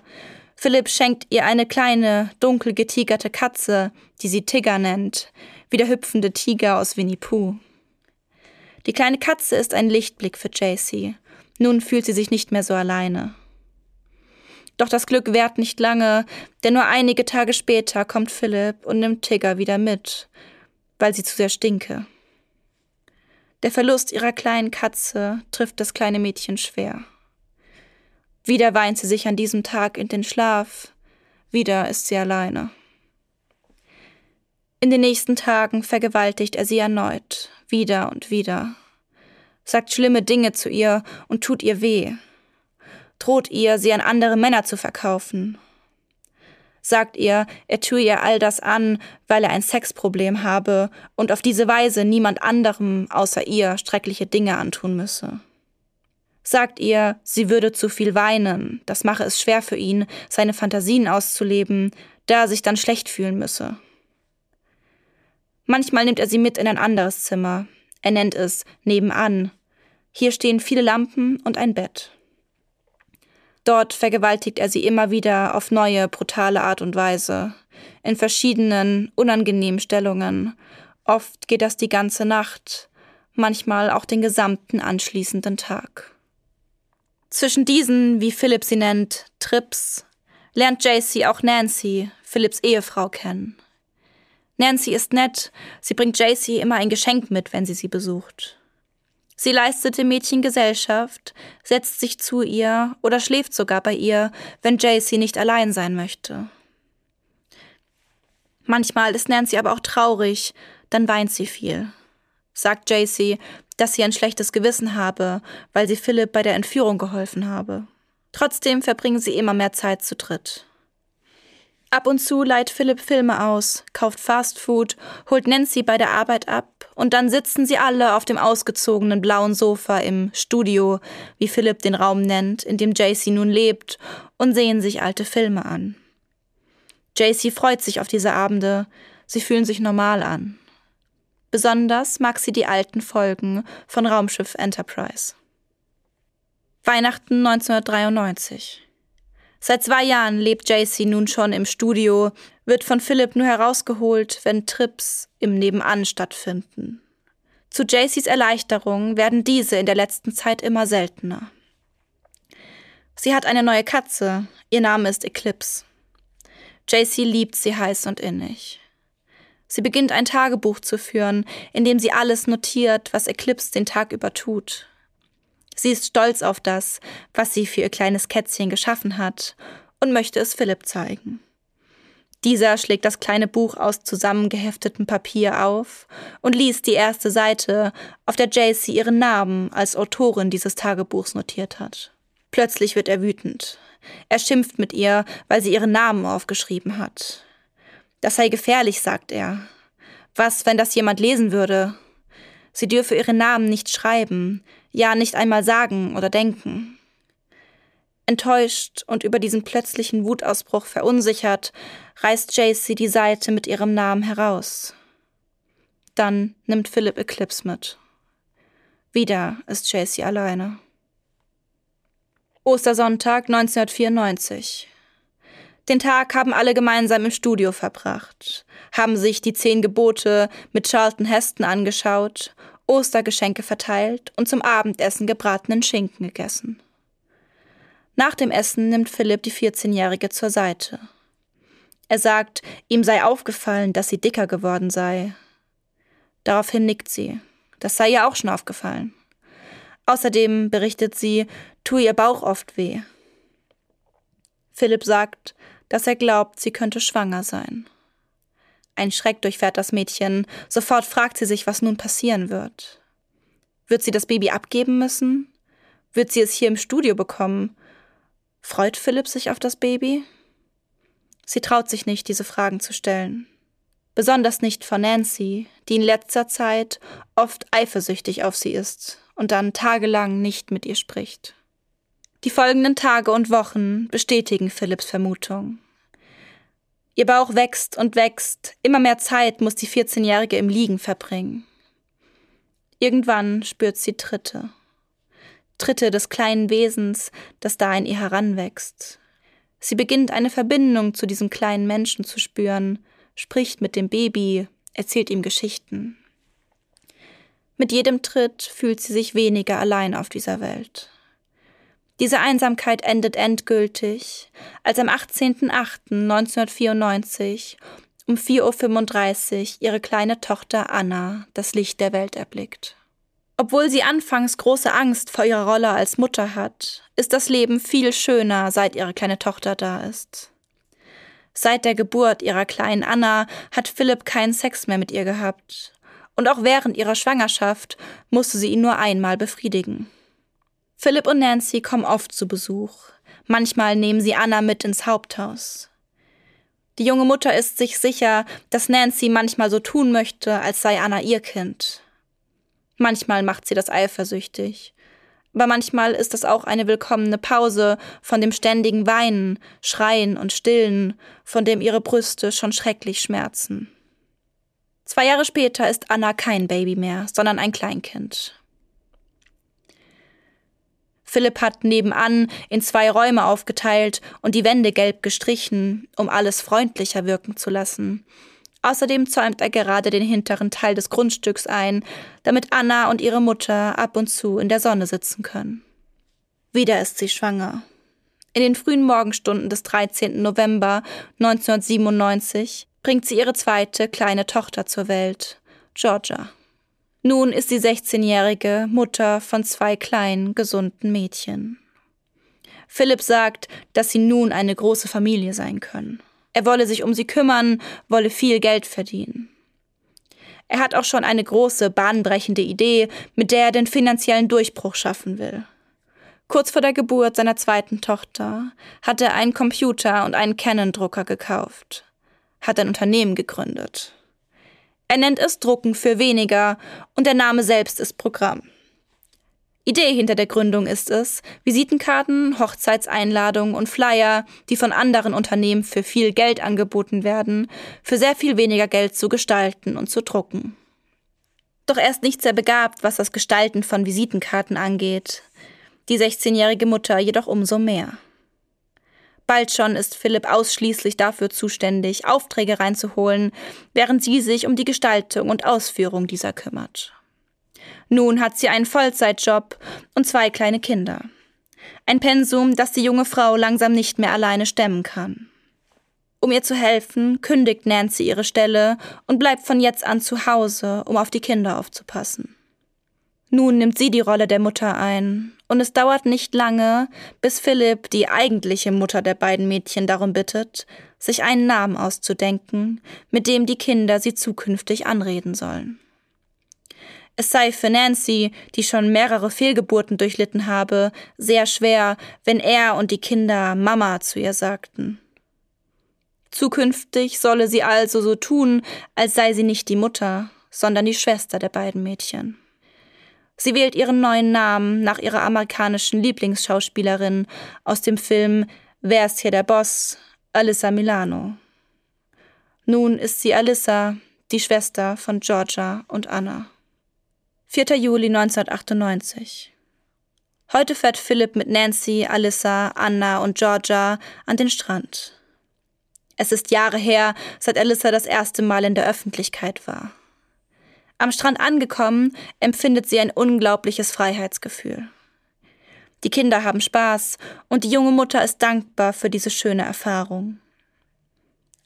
Philipp schenkt ihr eine kleine, dunkel getigerte Katze, die sie Tigger nennt, wie der hüpfende Tiger aus Winnie Pooh. Die kleine Katze ist ein Lichtblick für JC. Nun fühlt sie sich nicht mehr so alleine. Doch das Glück währt nicht lange, denn nur einige Tage später kommt Philipp und nimmt Tigger wieder mit, weil sie zu sehr stinke. Der Verlust ihrer kleinen Katze trifft das kleine Mädchen schwer. Wieder weint sie sich an diesem Tag in den Schlaf, wieder ist sie alleine. In den nächsten Tagen vergewaltigt er sie erneut, wieder und wieder, sagt schlimme Dinge zu ihr und tut ihr weh, droht ihr, sie an andere Männer zu verkaufen, sagt ihr, er tue ihr all das an, weil er ein Sexproblem habe und auf diese Weise niemand anderem außer ihr schreckliche Dinge antun müsse. Sagt ihr, sie würde zu viel weinen, das mache es schwer für ihn, seine Fantasien auszuleben, da er sich dann schlecht fühlen müsse. Manchmal nimmt er sie mit in ein anderes Zimmer. Er nennt es nebenan. Hier stehen viele Lampen und ein Bett. Dort vergewaltigt er sie immer wieder auf neue, brutale Art und Weise, in verschiedenen, unangenehmen Stellungen. Oft geht das die ganze Nacht, manchmal auch den gesamten anschließenden Tag. Zwischen diesen, wie Philipp sie nennt, Trips, lernt JC auch Nancy, Philipps Ehefrau, kennen. Nancy ist nett, sie bringt JC immer ein Geschenk mit, wenn sie sie besucht. Sie leistet dem Mädchen Gesellschaft, setzt sich zu ihr oder schläft sogar bei ihr, wenn JC nicht allein sein möchte. Manchmal ist Nancy aber auch traurig, dann weint sie viel. Sagt JC, dass sie ein schlechtes Gewissen habe, weil sie Philipp bei der Entführung geholfen habe. Trotzdem verbringen sie immer mehr Zeit zu dritt. Ab und zu leiht Philipp Filme aus, kauft Fastfood, holt Nancy bei der Arbeit ab und dann sitzen sie alle auf dem ausgezogenen blauen Sofa im Studio, wie Philipp den Raum nennt, in dem JC nun lebt, und sehen sich alte Filme an. JC freut sich auf diese Abende, sie fühlen sich normal an. Besonders mag sie die alten Folgen von Raumschiff Enterprise. Weihnachten 1993. Seit zwei Jahren lebt JC nun schon im Studio, wird von Philipp nur herausgeholt, wenn Trips im Nebenan stattfinden. Zu JCs Erleichterung werden diese in der letzten Zeit immer seltener. Sie hat eine neue Katze, ihr Name ist Eclipse. JC liebt sie heiß und innig. Sie beginnt ein Tagebuch zu führen, in dem sie alles notiert, was Eclipse den Tag über tut. Sie ist stolz auf das, was sie für ihr kleines Kätzchen geschaffen hat und möchte es Philipp zeigen. Dieser schlägt das kleine Buch aus zusammengeheftetem Papier auf und liest die erste Seite, auf der JC ihren Namen als Autorin dieses Tagebuchs notiert hat. Plötzlich wird er wütend. Er schimpft mit ihr, weil sie ihren Namen aufgeschrieben hat. Das sei gefährlich, sagt er. Was, wenn das jemand lesen würde? Sie dürfe ihren Namen nicht schreiben, ja nicht einmal sagen oder denken. Enttäuscht und über diesen plötzlichen Wutausbruch verunsichert, reißt JC die Seite mit ihrem Namen heraus. Dann nimmt Philip Eclipse mit. Wieder ist JC alleine. Ostersonntag 1994. Den Tag haben alle gemeinsam im Studio verbracht, haben sich die zehn Gebote mit Charlton Heston angeschaut, Ostergeschenke verteilt und zum Abendessen gebratenen Schinken gegessen. Nach dem Essen nimmt Philipp die 14-Jährige zur Seite. Er sagt, ihm sei aufgefallen, dass sie dicker geworden sei. Daraufhin nickt sie. Das sei ihr auch schon aufgefallen. Außerdem berichtet sie, tue ihr Bauch oft weh. Philipp sagt, dass er glaubt, sie könnte schwanger sein. Ein Schreck durchfährt das Mädchen, sofort fragt sie sich, was nun passieren wird. Wird sie das Baby abgeben müssen? Wird sie es hier im Studio bekommen? Freut Philipp sich auf das Baby? Sie traut sich nicht, diese Fragen zu stellen. Besonders nicht von Nancy, die in letzter Zeit oft eifersüchtig auf sie ist und dann tagelang nicht mit ihr spricht. Die folgenden Tage und Wochen bestätigen Philipps Vermutung. Ihr Bauch wächst und wächst, immer mehr Zeit muss die 14-Jährige im Liegen verbringen. Irgendwann spürt sie Tritte. Tritte des kleinen Wesens, das da in ihr heranwächst. Sie beginnt eine Verbindung zu diesem kleinen Menschen zu spüren, spricht mit dem Baby, erzählt ihm Geschichten. Mit jedem Tritt fühlt sie sich weniger allein auf dieser Welt. Diese Einsamkeit endet endgültig, als am 18.08.1994 um 4.35 Uhr ihre kleine Tochter Anna das Licht der Welt erblickt. Obwohl sie anfangs große Angst vor ihrer Rolle als Mutter hat, ist das Leben viel schöner, seit ihre kleine Tochter da ist. Seit der Geburt ihrer kleinen Anna hat Philipp keinen Sex mehr mit ihr gehabt. Und auch während ihrer Schwangerschaft musste sie ihn nur einmal befriedigen. Philipp und Nancy kommen oft zu Besuch. Manchmal nehmen sie Anna mit ins Haupthaus. Die junge Mutter ist sich sicher, dass Nancy manchmal so tun möchte, als sei Anna ihr Kind. Manchmal macht sie das eifersüchtig. Aber manchmal ist es auch eine willkommene Pause von dem ständigen Weinen, Schreien und Stillen, von dem ihre Brüste schon schrecklich schmerzen. Zwei Jahre später ist Anna kein Baby mehr, sondern ein Kleinkind. Philipp hat nebenan in zwei Räume aufgeteilt und die Wände gelb gestrichen, um alles freundlicher wirken zu lassen. Außerdem zäumt er gerade den hinteren Teil des Grundstücks ein, damit Anna und ihre Mutter ab und zu in der Sonne sitzen können. Wieder ist sie schwanger. In den frühen Morgenstunden des 13. November 1997 bringt sie ihre zweite kleine Tochter zur Welt, Georgia. Nun ist sie 16-jährige Mutter von zwei kleinen, gesunden Mädchen. Philipp sagt, dass sie nun eine große Familie sein können. Er wolle sich um sie kümmern, wolle viel Geld verdienen. Er hat auch schon eine große, bahnbrechende Idee, mit der er den finanziellen Durchbruch schaffen will. Kurz vor der Geburt seiner zweiten Tochter hat er einen Computer und einen Canon-Drucker gekauft, hat ein Unternehmen gegründet. Er nennt es Drucken für weniger und der Name selbst ist Programm. Idee hinter der Gründung ist es, Visitenkarten, Hochzeitseinladungen und Flyer, die von anderen Unternehmen für viel Geld angeboten werden, für sehr viel weniger Geld zu gestalten und zu drucken. Doch er ist nicht sehr begabt, was das Gestalten von Visitenkarten angeht. Die 16-jährige Mutter jedoch umso mehr. Bald schon ist Philipp ausschließlich dafür zuständig, Aufträge reinzuholen, während sie sich um die Gestaltung und Ausführung dieser kümmert. Nun hat sie einen Vollzeitjob und zwei kleine Kinder. Ein Pensum, das die junge Frau langsam nicht mehr alleine stemmen kann. Um ihr zu helfen, kündigt Nancy ihre Stelle und bleibt von jetzt an zu Hause, um auf die Kinder aufzupassen. Nun nimmt sie die Rolle der Mutter ein, und es dauert nicht lange, bis Philipp, die eigentliche Mutter der beiden Mädchen, darum bittet, sich einen Namen auszudenken, mit dem die Kinder sie zukünftig anreden sollen. Es sei für Nancy, die schon mehrere Fehlgeburten durchlitten habe, sehr schwer, wenn er und die Kinder Mama zu ihr sagten. Zukünftig solle sie also so tun, als sei sie nicht die Mutter, sondern die Schwester der beiden Mädchen. Sie wählt ihren neuen Namen nach ihrer amerikanischen Lieblingsschauspielerin aus dem Film Wer ist hier der Boss? Alyssa Milano. Nun ist sie Alyssa, die Schwester von Georgia und Anna. 4. Juli 1998. Heute fährt Philipp mit Nancy, Alyssa, Anna und Georgia an den Strand. Es ist Jahre her, seit Alyssa das erste Mal in der Öffentlichkeit war. Am Strand angekommen, empfindet sie ein unglaubliches Freiheitsgefühl. Die Kinder haben Spaß und die junge Mutter ist dankbar für diese schöne Erfahrung.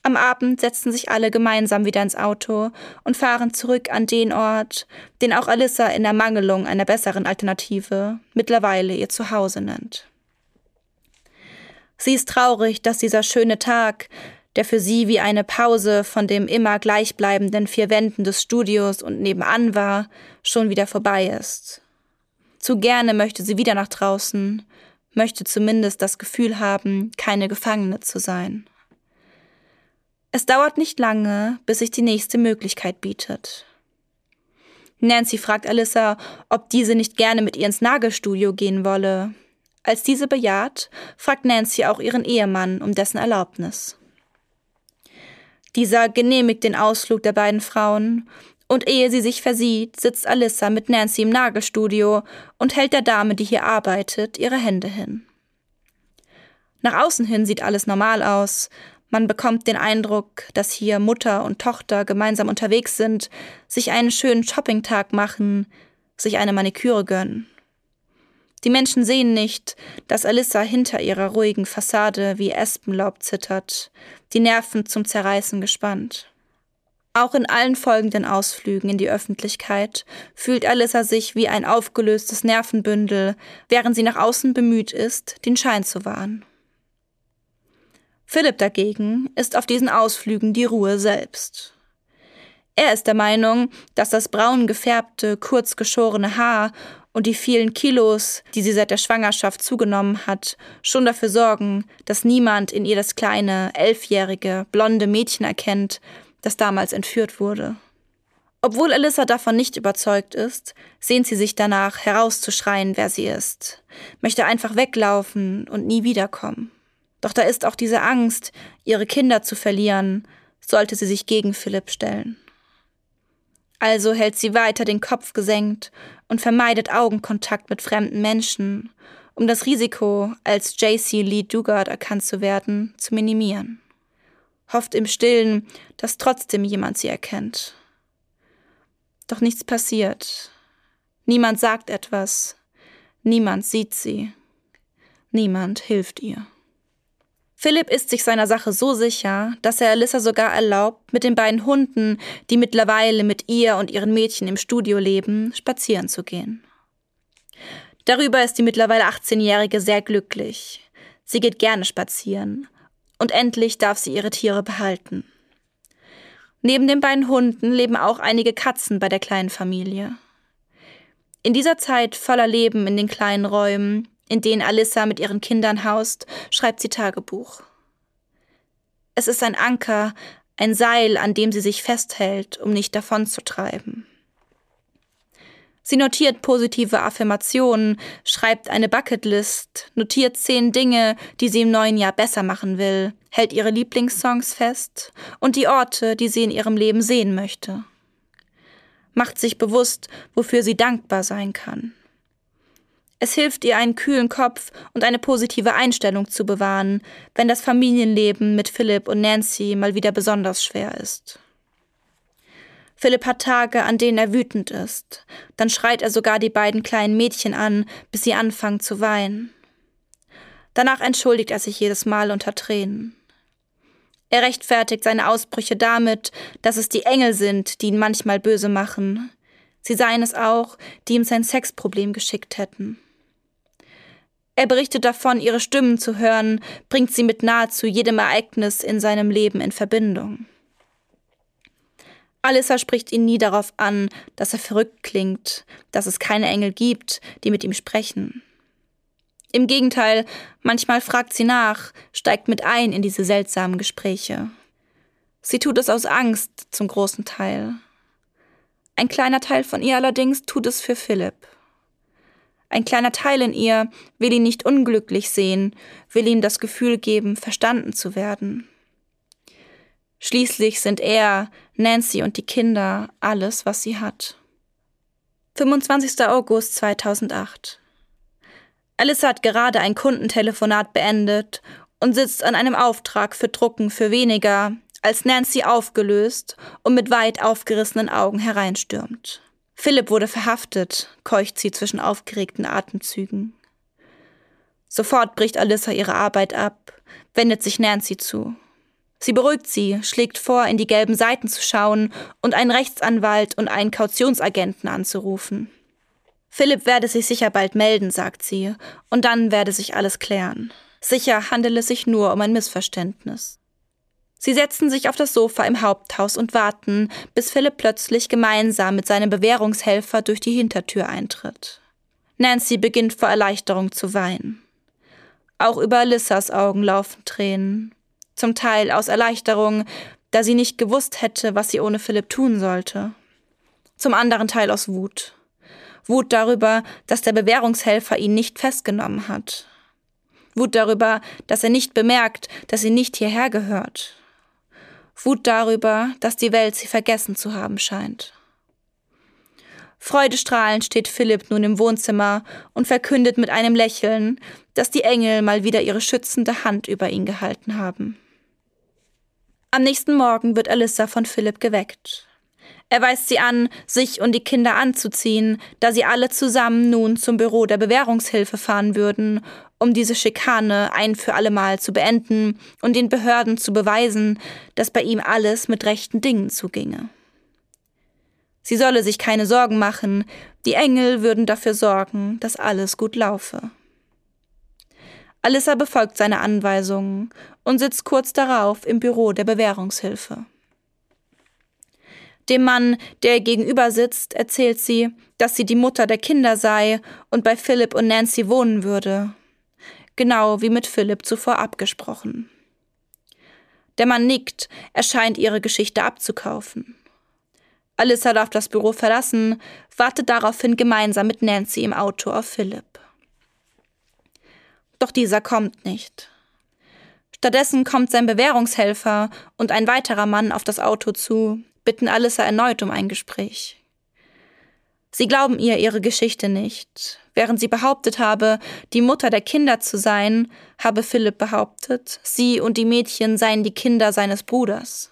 Am Abend setzen sich alle gemeinsam wieder ins Auto und fahren zurück an den Ort, den auch Alyssa in Ermangelung einer besseren Alternative mittlerweile ihr Zuhause nennt. Sie ist traurig, dass dieser schöne Tag, der für sie wie eine Pause von dem immer gleichbleibenden vier Wänden des Studios und nebenan war, schon wieder vorbei ist. Zu gerne möchte sie wieder nach draußen, möchte zumindest das Gefühl haben, keine Gefangene zu sein. Es dauert nicht lange, bis sich die nächste Möglichkeit bietet. Nancy fragt Alyssa, ob diese nicht gerne mit ihr ins Nagelstudio gehen wolle. Als diese bejaht, fragt Nancy auch ihren Ehemann um dessen Erlaubnis. Dieser genehmigt den Ausflug der beiden Frauen, und ehe sie sich versieht, sitzt Alyssa mit Nancy im Nagelstudio und hält der Dame, die hier arbeitet, ihre Hände hin. Nach außen hin sieht alles normal aus. Man bekommt den Eindruck, dass hier Mutter und Tochter gemeinsam unterwegs sind, sich einen schönen Shoppingtag machen, sich eine Maniküre gönnen. Die Menschen sehen nicht, dass Alyssa hinter ihrer ruhigen Fassade wie Espenlaub zittert, die Nerven zum Zerreißen gespannt. Auch in allen folgenden Ausflügen in die Öffentlichkeit fühlt Alyssa sich wie ein aufgelöstes Nervenbündel, während sie nach außen bemüht ist, den Schein zu wahren. Philipp dagegen ist auf diesen Ausflügen die Ruhe selbst. Er ist der Meinung, dass das braun gefärbte, kurz geschorene Haar und die vielen Kilos, die sie seit der Schwangerschaft zugenommen hat, schon dafür sorgen, dass niemand in ihr das kleine, elfjährige, blonde Mädchen erkennt, das damals entführt wurde. Obwohl Alyssa davon nicht überzeugt ist, sehnt sie sich danach, herauszuschreien, wer sie ist, möchte einfach weglaufen und nie wiederkommen. Doch da ist auch diese Angst, ihre Kinder zu verlieren, sollte sie sich gegen Philipp stellen. Also hält sie weiter den Kopf gesenkt und vermeidet Augenkontakt mit fremden Menschen, um das Risiko, als JC Lee Dugard erkannt zu werden, zu minimieren. Hofft im Stillen, dass trotzdem jemand sie erkennt. Doch nichts passiert. Niemand sagt etwas. Niemand sieht sie. Niemand hilft ihr. Philipp ist sich seiner Sache so sicher, dass er Alyssa sogar erlaubt, mit den beiden Hunden, die mittlerweile mit ihr und ihren Mädchen im Studio leben, spazieren zu gehen. Darüber ist die mittlerweile 18-Jährige sehr glücklich. Sie geht gerne spazieren. Und endlich darf sie ihre Tiere behalten. Neben den beiden Hunden leben auch einige Katzen bei der kleinen Familie. In dieser Zeit voller Leben in den kleinen Räumen in denen Alissa mit ihren Kindern haust, schreibt sie Tagebuch. Es ist ein Anker, ein Seil, an dem sie sich festhält, um nicht davonzutreiben. Sie notiert positive Affirmationen, schreibt eine Bucketlist, notiert zehn Dinge, die sie im neuen Jahr besser machen will, hält ihre Lieblingssongs fest und die Orte, die sie in ihrem Leben sehen möchte. Macht sich bewusst, wofür sie dankbar sein kann. Es hilft ihr, einen kühlen Kopf und eine positive Einstellung zu bewahren, wenn das Familienleben mit Philipp und Nancy mal wieder besonders schwer ist. Philipp hat Tage, an denen er wütend ist. Dann schreit er sogar die beiden kleinen Mädchen an, bis sie anfangen zu weinen. Danach entschuldigt er sich jedes Mal unter Tränen. Er rechtfertigt seine Ausbrüche damit, dass es die Engel sind, die ihn manchmal böse machen. Sie seien es auch, die ihm sein Sexproblem geschickt hätten. Er berichtet davon, ihre Stimmen zu hören, bringt sie mit nahezu jedem Ereignis in seinem Leben in Verbindung. Alissa spricht ihn nie darauf an, dass er verrückt klingt, dass es keine Engel gibt, die mit ihm sprechen. Im Gegenteil, manchmal fragt sie nach, steigt mit ein in diese seltsamen Gespräche. Sie tut es aus Angst zum großen Teil. Ein kleiner Teil von ihr allerdings tut es für Philipp. Ein kleiner Teil in ihr will ihn nicht unglücklich sehen, will ihm das Gefühl geben, verstanden zu werden. Schließlich sind er, Nancy und die Kinder alles, was sie hat. 25. August 2008. Alice hat gerade ein Kundentelefonat beendet und sitzt an einem Auftrag für Drucken für weniger, als Nancy aufgelöst und mit weit aufgerissenen Augen hereinstürmt. Philipp wurde verhaftet, keucht sie zwischen aufgeregten Atemzügen. Sofort bricht Alyssa ihre Arbeit ab, wendet sich Nancy zu. Sie beruhigt sie, schlägt vor, in die gelben Seiten zu schauen und einen Rechtsanwalt und einen Kautionsagenten anzurufen. Philipp werde sich sicher bald melden, sagt sie, und dann werde sich alles klären. Sicher handele es sich nur um ein Missverständnis. Sie setzen sich auf das Sofa im Haupthaus und warten, bis Philipp plötzlich gemeinsam mit seinem Bewährungshelfer durch die Hintertür eintritt. Nancy beginnt vor Erleichterung zu weinen. Auch über Alissas Augen laufen Tränen. Zum Teil aus Erleichterung, da sie nicht gewusst hätte, was sie ohne Philipp tun sollte. Zum anderen Teil aus Wut. Wut darüber, dass der Bewährungshelfer ihn nicht festgenommen hat. Wut darüber, dass er nicht bemerkt, dass sie nicht hierher gehört. Wut darüber, dass die Welt sie vergessen zu haben scheint. Freudestrahlend steht Philipp nun im Wohnzimmer und verkündet mit einem Lächeln, dass die Engel mal wieder ihre schützende Hand über ihn gehalten haben. Am nächsten Morgen wird Alyssa von Philipp geweckt. Er weist sie an, sich und die Kinder anzuziehen, da sie alle zusammen nun zum Büro der Bewährungshilfe fahren würden, um diese Schikane ein für allemal zu beenden und den Behörden zu beweisen, dass bei ihm alles mit rechten Dingen zuginge. Sie solle sich keine Sorgen machen, die Engel würden dafür sorgen, dass alles gut laufe. Alyssa befolgt seine Anweisungen und sitzt kurz darauf im Büro der Bewährungshilfe. Dem Mann, der ihr gegenüber sitzt, erzählt sie, dass sie die Mutter der Kinder sei und bei Philip und Nancy wohnen würde. Genau wie mit Philip zuvor abgesprochen. Der Mann nickt, er scheint ihre Geschichte abzukaufen. Alyssa darf das Büro verlassen, wartet daraufhin gemeinsam mit Nancy im Auto auf Philip. Doch dieser kommt nicht. Stattdessen kommt sein Bewährungshelfer und ein weiterer Mann auf das Auto zu, bitten Alyssa erneut um ein Gespräch. Sie glauben ihr ihre Geschichte nicht. Während sie behauptet habe, die Mutter der Kinder zu sein, habe Philipp behauptet, sie und die Mädchen seien die Kinder seines Bruders.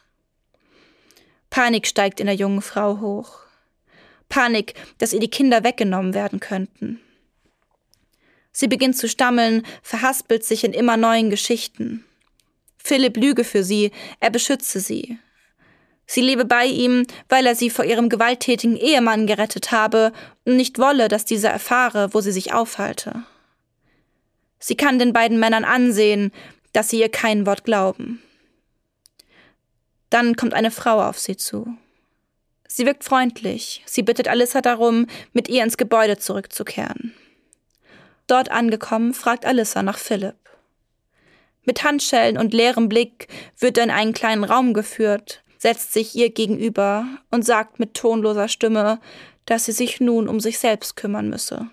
Panik steigt in der jungen Frau hoch. Panik, dass ihr die Kinder weggenommen werden könnten. Sie beginnt zu stammeln, verhaspelt sich in immer neuen Geschichten. Philipp lüge für sie, er beschütze sie. Sie lebe bei ihm, weil er sie vor ihrem gewalttätigen Ehemann gerettet habe und nicht wolle, dass dieser erfahre, wo sie sich aufhalte. Sie kann den beiden Männern ansehen, dass sie ihr kein Wort glauben. Dann kommt eine Frau auf sie zu. Sie wirkt freundlich. Sie bittet Alyssa darum, mit ihr ins Gebäude zurückzukehren. Dort angekommen, fragt Alyssa nach Philipp. Mit Handschellen und leerem Blick wird er in einen kleinen Raum geführt, setzt sich ihr gegenüber und sagt mit tonloser Stimme, dass sie sich nun um sich selbst kümmern müsse.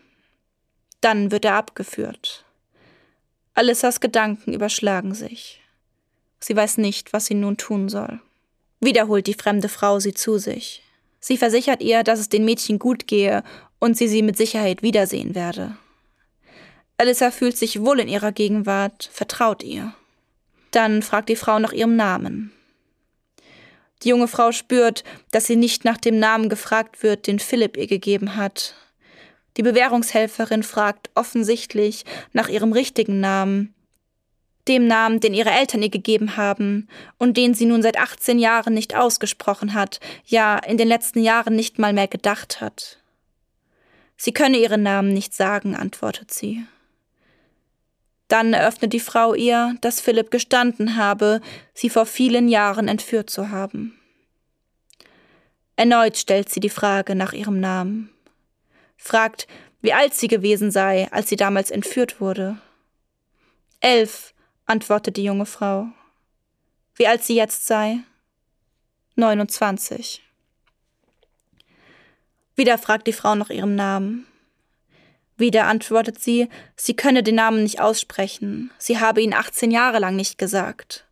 Dann wird er abgeführt. Alissas Gedanken überschlagen sich. Sie weiß nicht, was sie nun tun soll. Wiederholt die fremde Frau sie zu sich. Sie versichert ihr, dass es den Mädchen gut gehe und sie sie mit Sicherheit wiedersehen werde. Alissa fühlt sich wohl in ihrer Gegenwart, vertraut ihr. Dann fragt die Frau nach ihrem Namen. Die junge Frau spürt, dass sie nicht nach dem Namen gefragt wird, den Philipp ihr gegeben hat. Die Bewährungshelferin fragt offensichtlich nach ihrem richtigen Namen, dem Namen, den ihre Eltern ihr gegeben haben und den sie nun seit 18 Jahren nicht ausgesprochen hat, ja in den letzten Jahren nicht mal mehr gedacht hat. Sie könne ihren Namen nicht sagen, antwortet sie. Dann eröffnet die Frau ihr, dass Philipp gestanden habe, sie vor vielen Jahren entführt zu haben. Erneut stellt sie die Frage nach ihrem Namen. Fragt, wie alt sie gewesen sei, als sie damals entführt wurde. Elf, antwortet die junge Frau. Wie alt sie jetzt sei? 29. Wieder fragt die Frau nach ihrem Namen. Wieder antwortet sie, sie könne den Namen nicht aussprechen, sie habe ihn 18 Jahre lang nicht gesagt.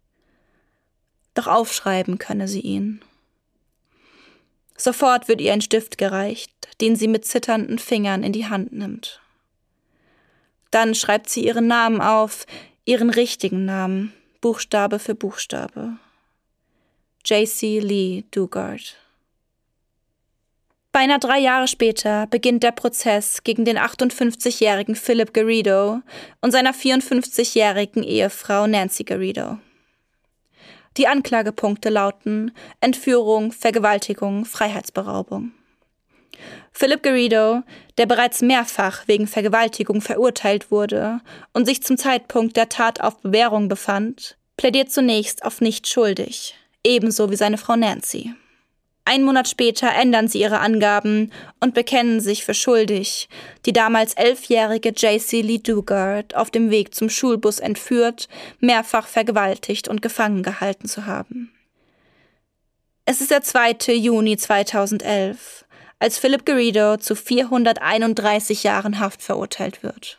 Doch aufschreiben könne sie ihn. Sofort wird ihr ein Stift gereicht, den sie mit zitternden Fingern in die Hand nimmt. Dann schreibt sie ihren Namen auf, ihren richtigen Namen, Buchstabe für Buchstabe. J.C. Lee Dugard. Beinahe drei Jahre später beginnt der Prozess gegen den 58-jährigen Philip Garrido und seiner 54-jährigen Ehefrau Nancy Garrido. Die Anklagepunkte lauten Entführung, Vergewaltigung, Freiheitsberaubung. Philip Garrido, der bereits mehrfach wegen Vergewaltigung verurteilt wurde und sich zum Zeitpunkt der Tat auf Bewährung befand, plädiert zunächst auf nicht schuldig, ebenso wie seine Frau Nancy. Ein Monat später ändern sie ihre Angaben und bekennen sich für schuldig, die damals elfjährige JC Lee Dugard auf dem Weg zum Schulbus entführt, mehrfach vergewaltigt und gefangen gehalten zu haben. Es ist der 2. Juni 2011, als Philip Garrido zu 431 Jahren Haft verurteilt wird.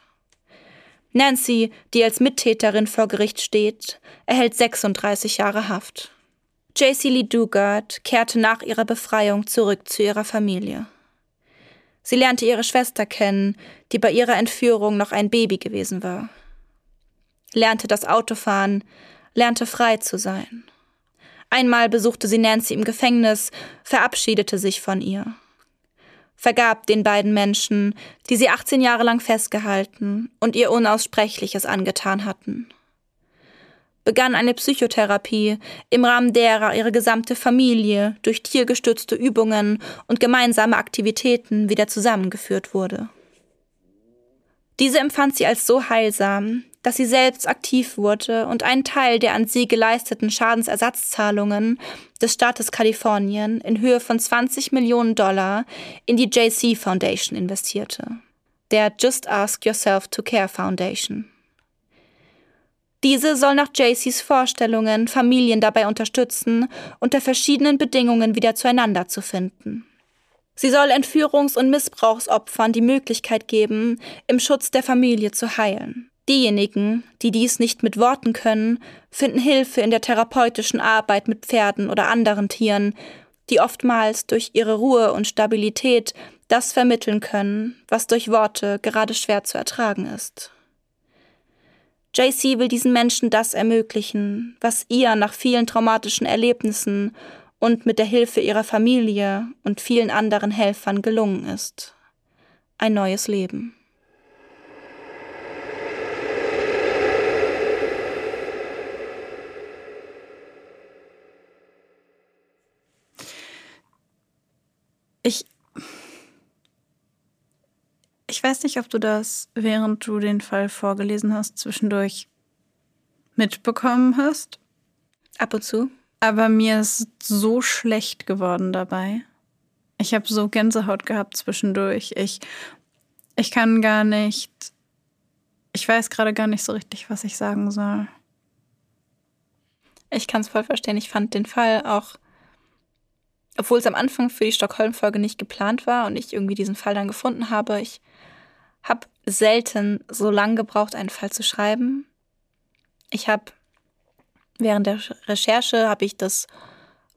Nancy, die als Mittäterin vor Gericht steht, erhält 36 Jahre Haft. JC Lee Dugard kehrte nach ihrer Befreiung zurück zu ihrer Familie. Sie lernte ihre Schwester kennen, die bei ihrer Entführung noch ein Baby gewesen war. Lernte das Autofahren, lernte frei zu sein. Einmal besuchte sie Nancy im Gefängnis, verabschiedete sich von ihr. Vergab den beiden Menschen, die sie 18 Jahre lang festgehalten und ihr Unaussprechliches angetan hatten begann eine Psychotherapie, im Rahmen derer ihre gesamte Familie durch tiergestützte Übungen und gemeinsame Aktivitäten wieder zusammengeführt wurde. Diese empfand sie als so heilsam, dass sie selbst aktiv wurde und einen Teil der an sie geleisteten Schadensersatzzahlungen des Staates Kalifornien in Höhe von 20 Millionen Dollar in die JC Foundation investierte, der Just Ask Yourself to Care Foundation. Diese soll nach JCs Vorstellungen Familien dabei unterstützen, unter verschiedenen Bedingungen wieder zueinander zu finden. Sie soll Entführungs- und Missbrauchsopfern die Möglichkeit geben, im Schutz der Familie zu heilen. Diejenigen, die dies nicht mit Worten können, finden Hilfe in der therapeutischen Arbeit mit Pferden oder anderen Tieren, die oftmals durch ihre Ruhe und Stabilität das vermitteln können, was durch Worte gerade schwer zu ertragen ist. JC will diesen Menschen das ermöglichen, was ihr nach vielen traumatischen Erlebnissen und mit der Hilfe ihrer Familie und vielen anderen Helfern gelungen ist. Ein neues Leben. Ich ich weiß nicht, ob du das, während du den Fall vorgelesen hast, zwischendurch mitbekommen hast. Ab und zu. Aber mir ist so schlecht geworden dabei. Ich habe so Gänsehaut gehabt zwischendurch. Ich, ich kann gar nicht. Ich weiß gerade gar nicht so richtig, was ich sagen soll. Ich kann es voll verstehen. Ich fand den Fall auch, obwohl es am Anfang für die Stockholm-Folge nicht geplant war und ich irgendwie diesen Fall dann gefunden habe, ich habe selten so lange gebraucht, einen Fall zu schreiben. Ich habe während der Recherche habe ich das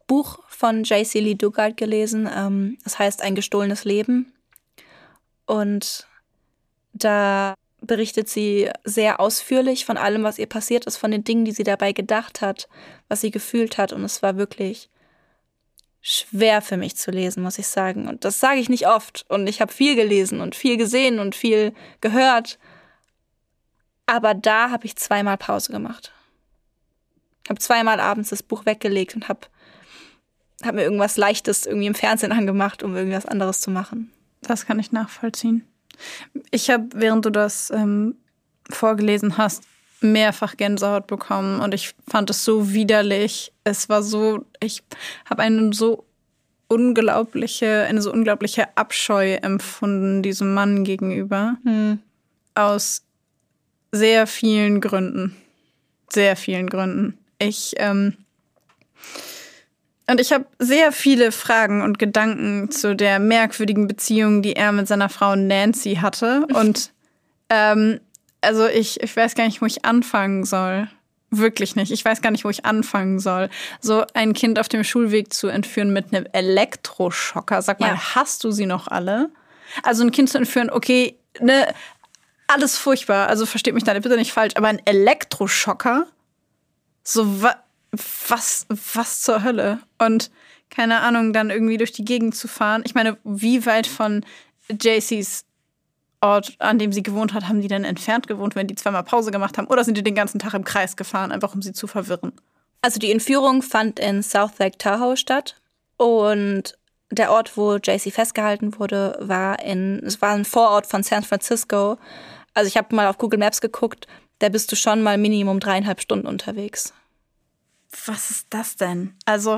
Buch von J.C. Lee Dugard gelesen. Ähm, das heißt Ein gestohlenes Leben. Und da berichtet sie sehr ausführlich von allem, was ihr passiert ist, von den Dingen, die sie dabei gedacht hat, was sie gefühlt hat. Und es war wirklich schwer für mich zu lesen, muss ich sagen. Und das sage ich nicht oft. Und ich habe viel gelesen und viel gesehen und viel gehört. Aber da habe ich zweimal Pause gemacht. Habe zweimal abends das Buch weggelegt und habe hab mir irgendwas Leichtes irgendwie im Fernsehen angemacht, um irgendwas anderes zu machen. Das kann ich nachvollziehen. Ich habe, während du das ähm, vorgelesen hast, mehrfach Gänsehaut bekommen und ich fand es so widerlich. Es war so, ich habe eine so unglaubliche, eine so unglaubliche Abscheu empfunden diesem Mann gegenüber. Hm. Aus sehr vielen Gründen. Sehr vielen Gründen. Ich, ähm, und ich habe sehr viele Fragen und Gedanken zu der merkwürdigen Beziehung, die er mit seiner Frau Nancy hatte. Und ähm, also ich, ich weiß gar nicht, wo ich anfangen soll. Wirklich nicht. Ich weiß gar nicht, wo ich anfangen soll. So ein Kind auf dem Schulweg zu entführen mit einem Elektroschocker. Sag mal, ja. hast du sie noch alle? Also ein Kind zu entführen, okay, ne, alles furchtbar. Also versteht mich da bitte nicht falsch, aber ein Elektroschocker? So, wa was, was zur Hölle? Und keine Ahnung, dann irgendwie durch die Gegend zu fahren. Ich meine, wie weit von JCs Ort, an dem sie gewohnt hat, haben die dann entfernt gewohnt, wenn die zweimal Pause gemacht haben? Oder sind die den ganzen Tag im Kreis gefahren, einfach um sie zu verwirren? Also die Entführung fand in South Lake Tahoe statt. Und der Ort, wo JC festgehalten wurde, war in, es war ein Vorort von San Francisco. Also ich habe mal auf Google Maps geguckt, da bist du schon mal Minimum dreieinhalb Stunden unterwegs. Was ist das denn? Also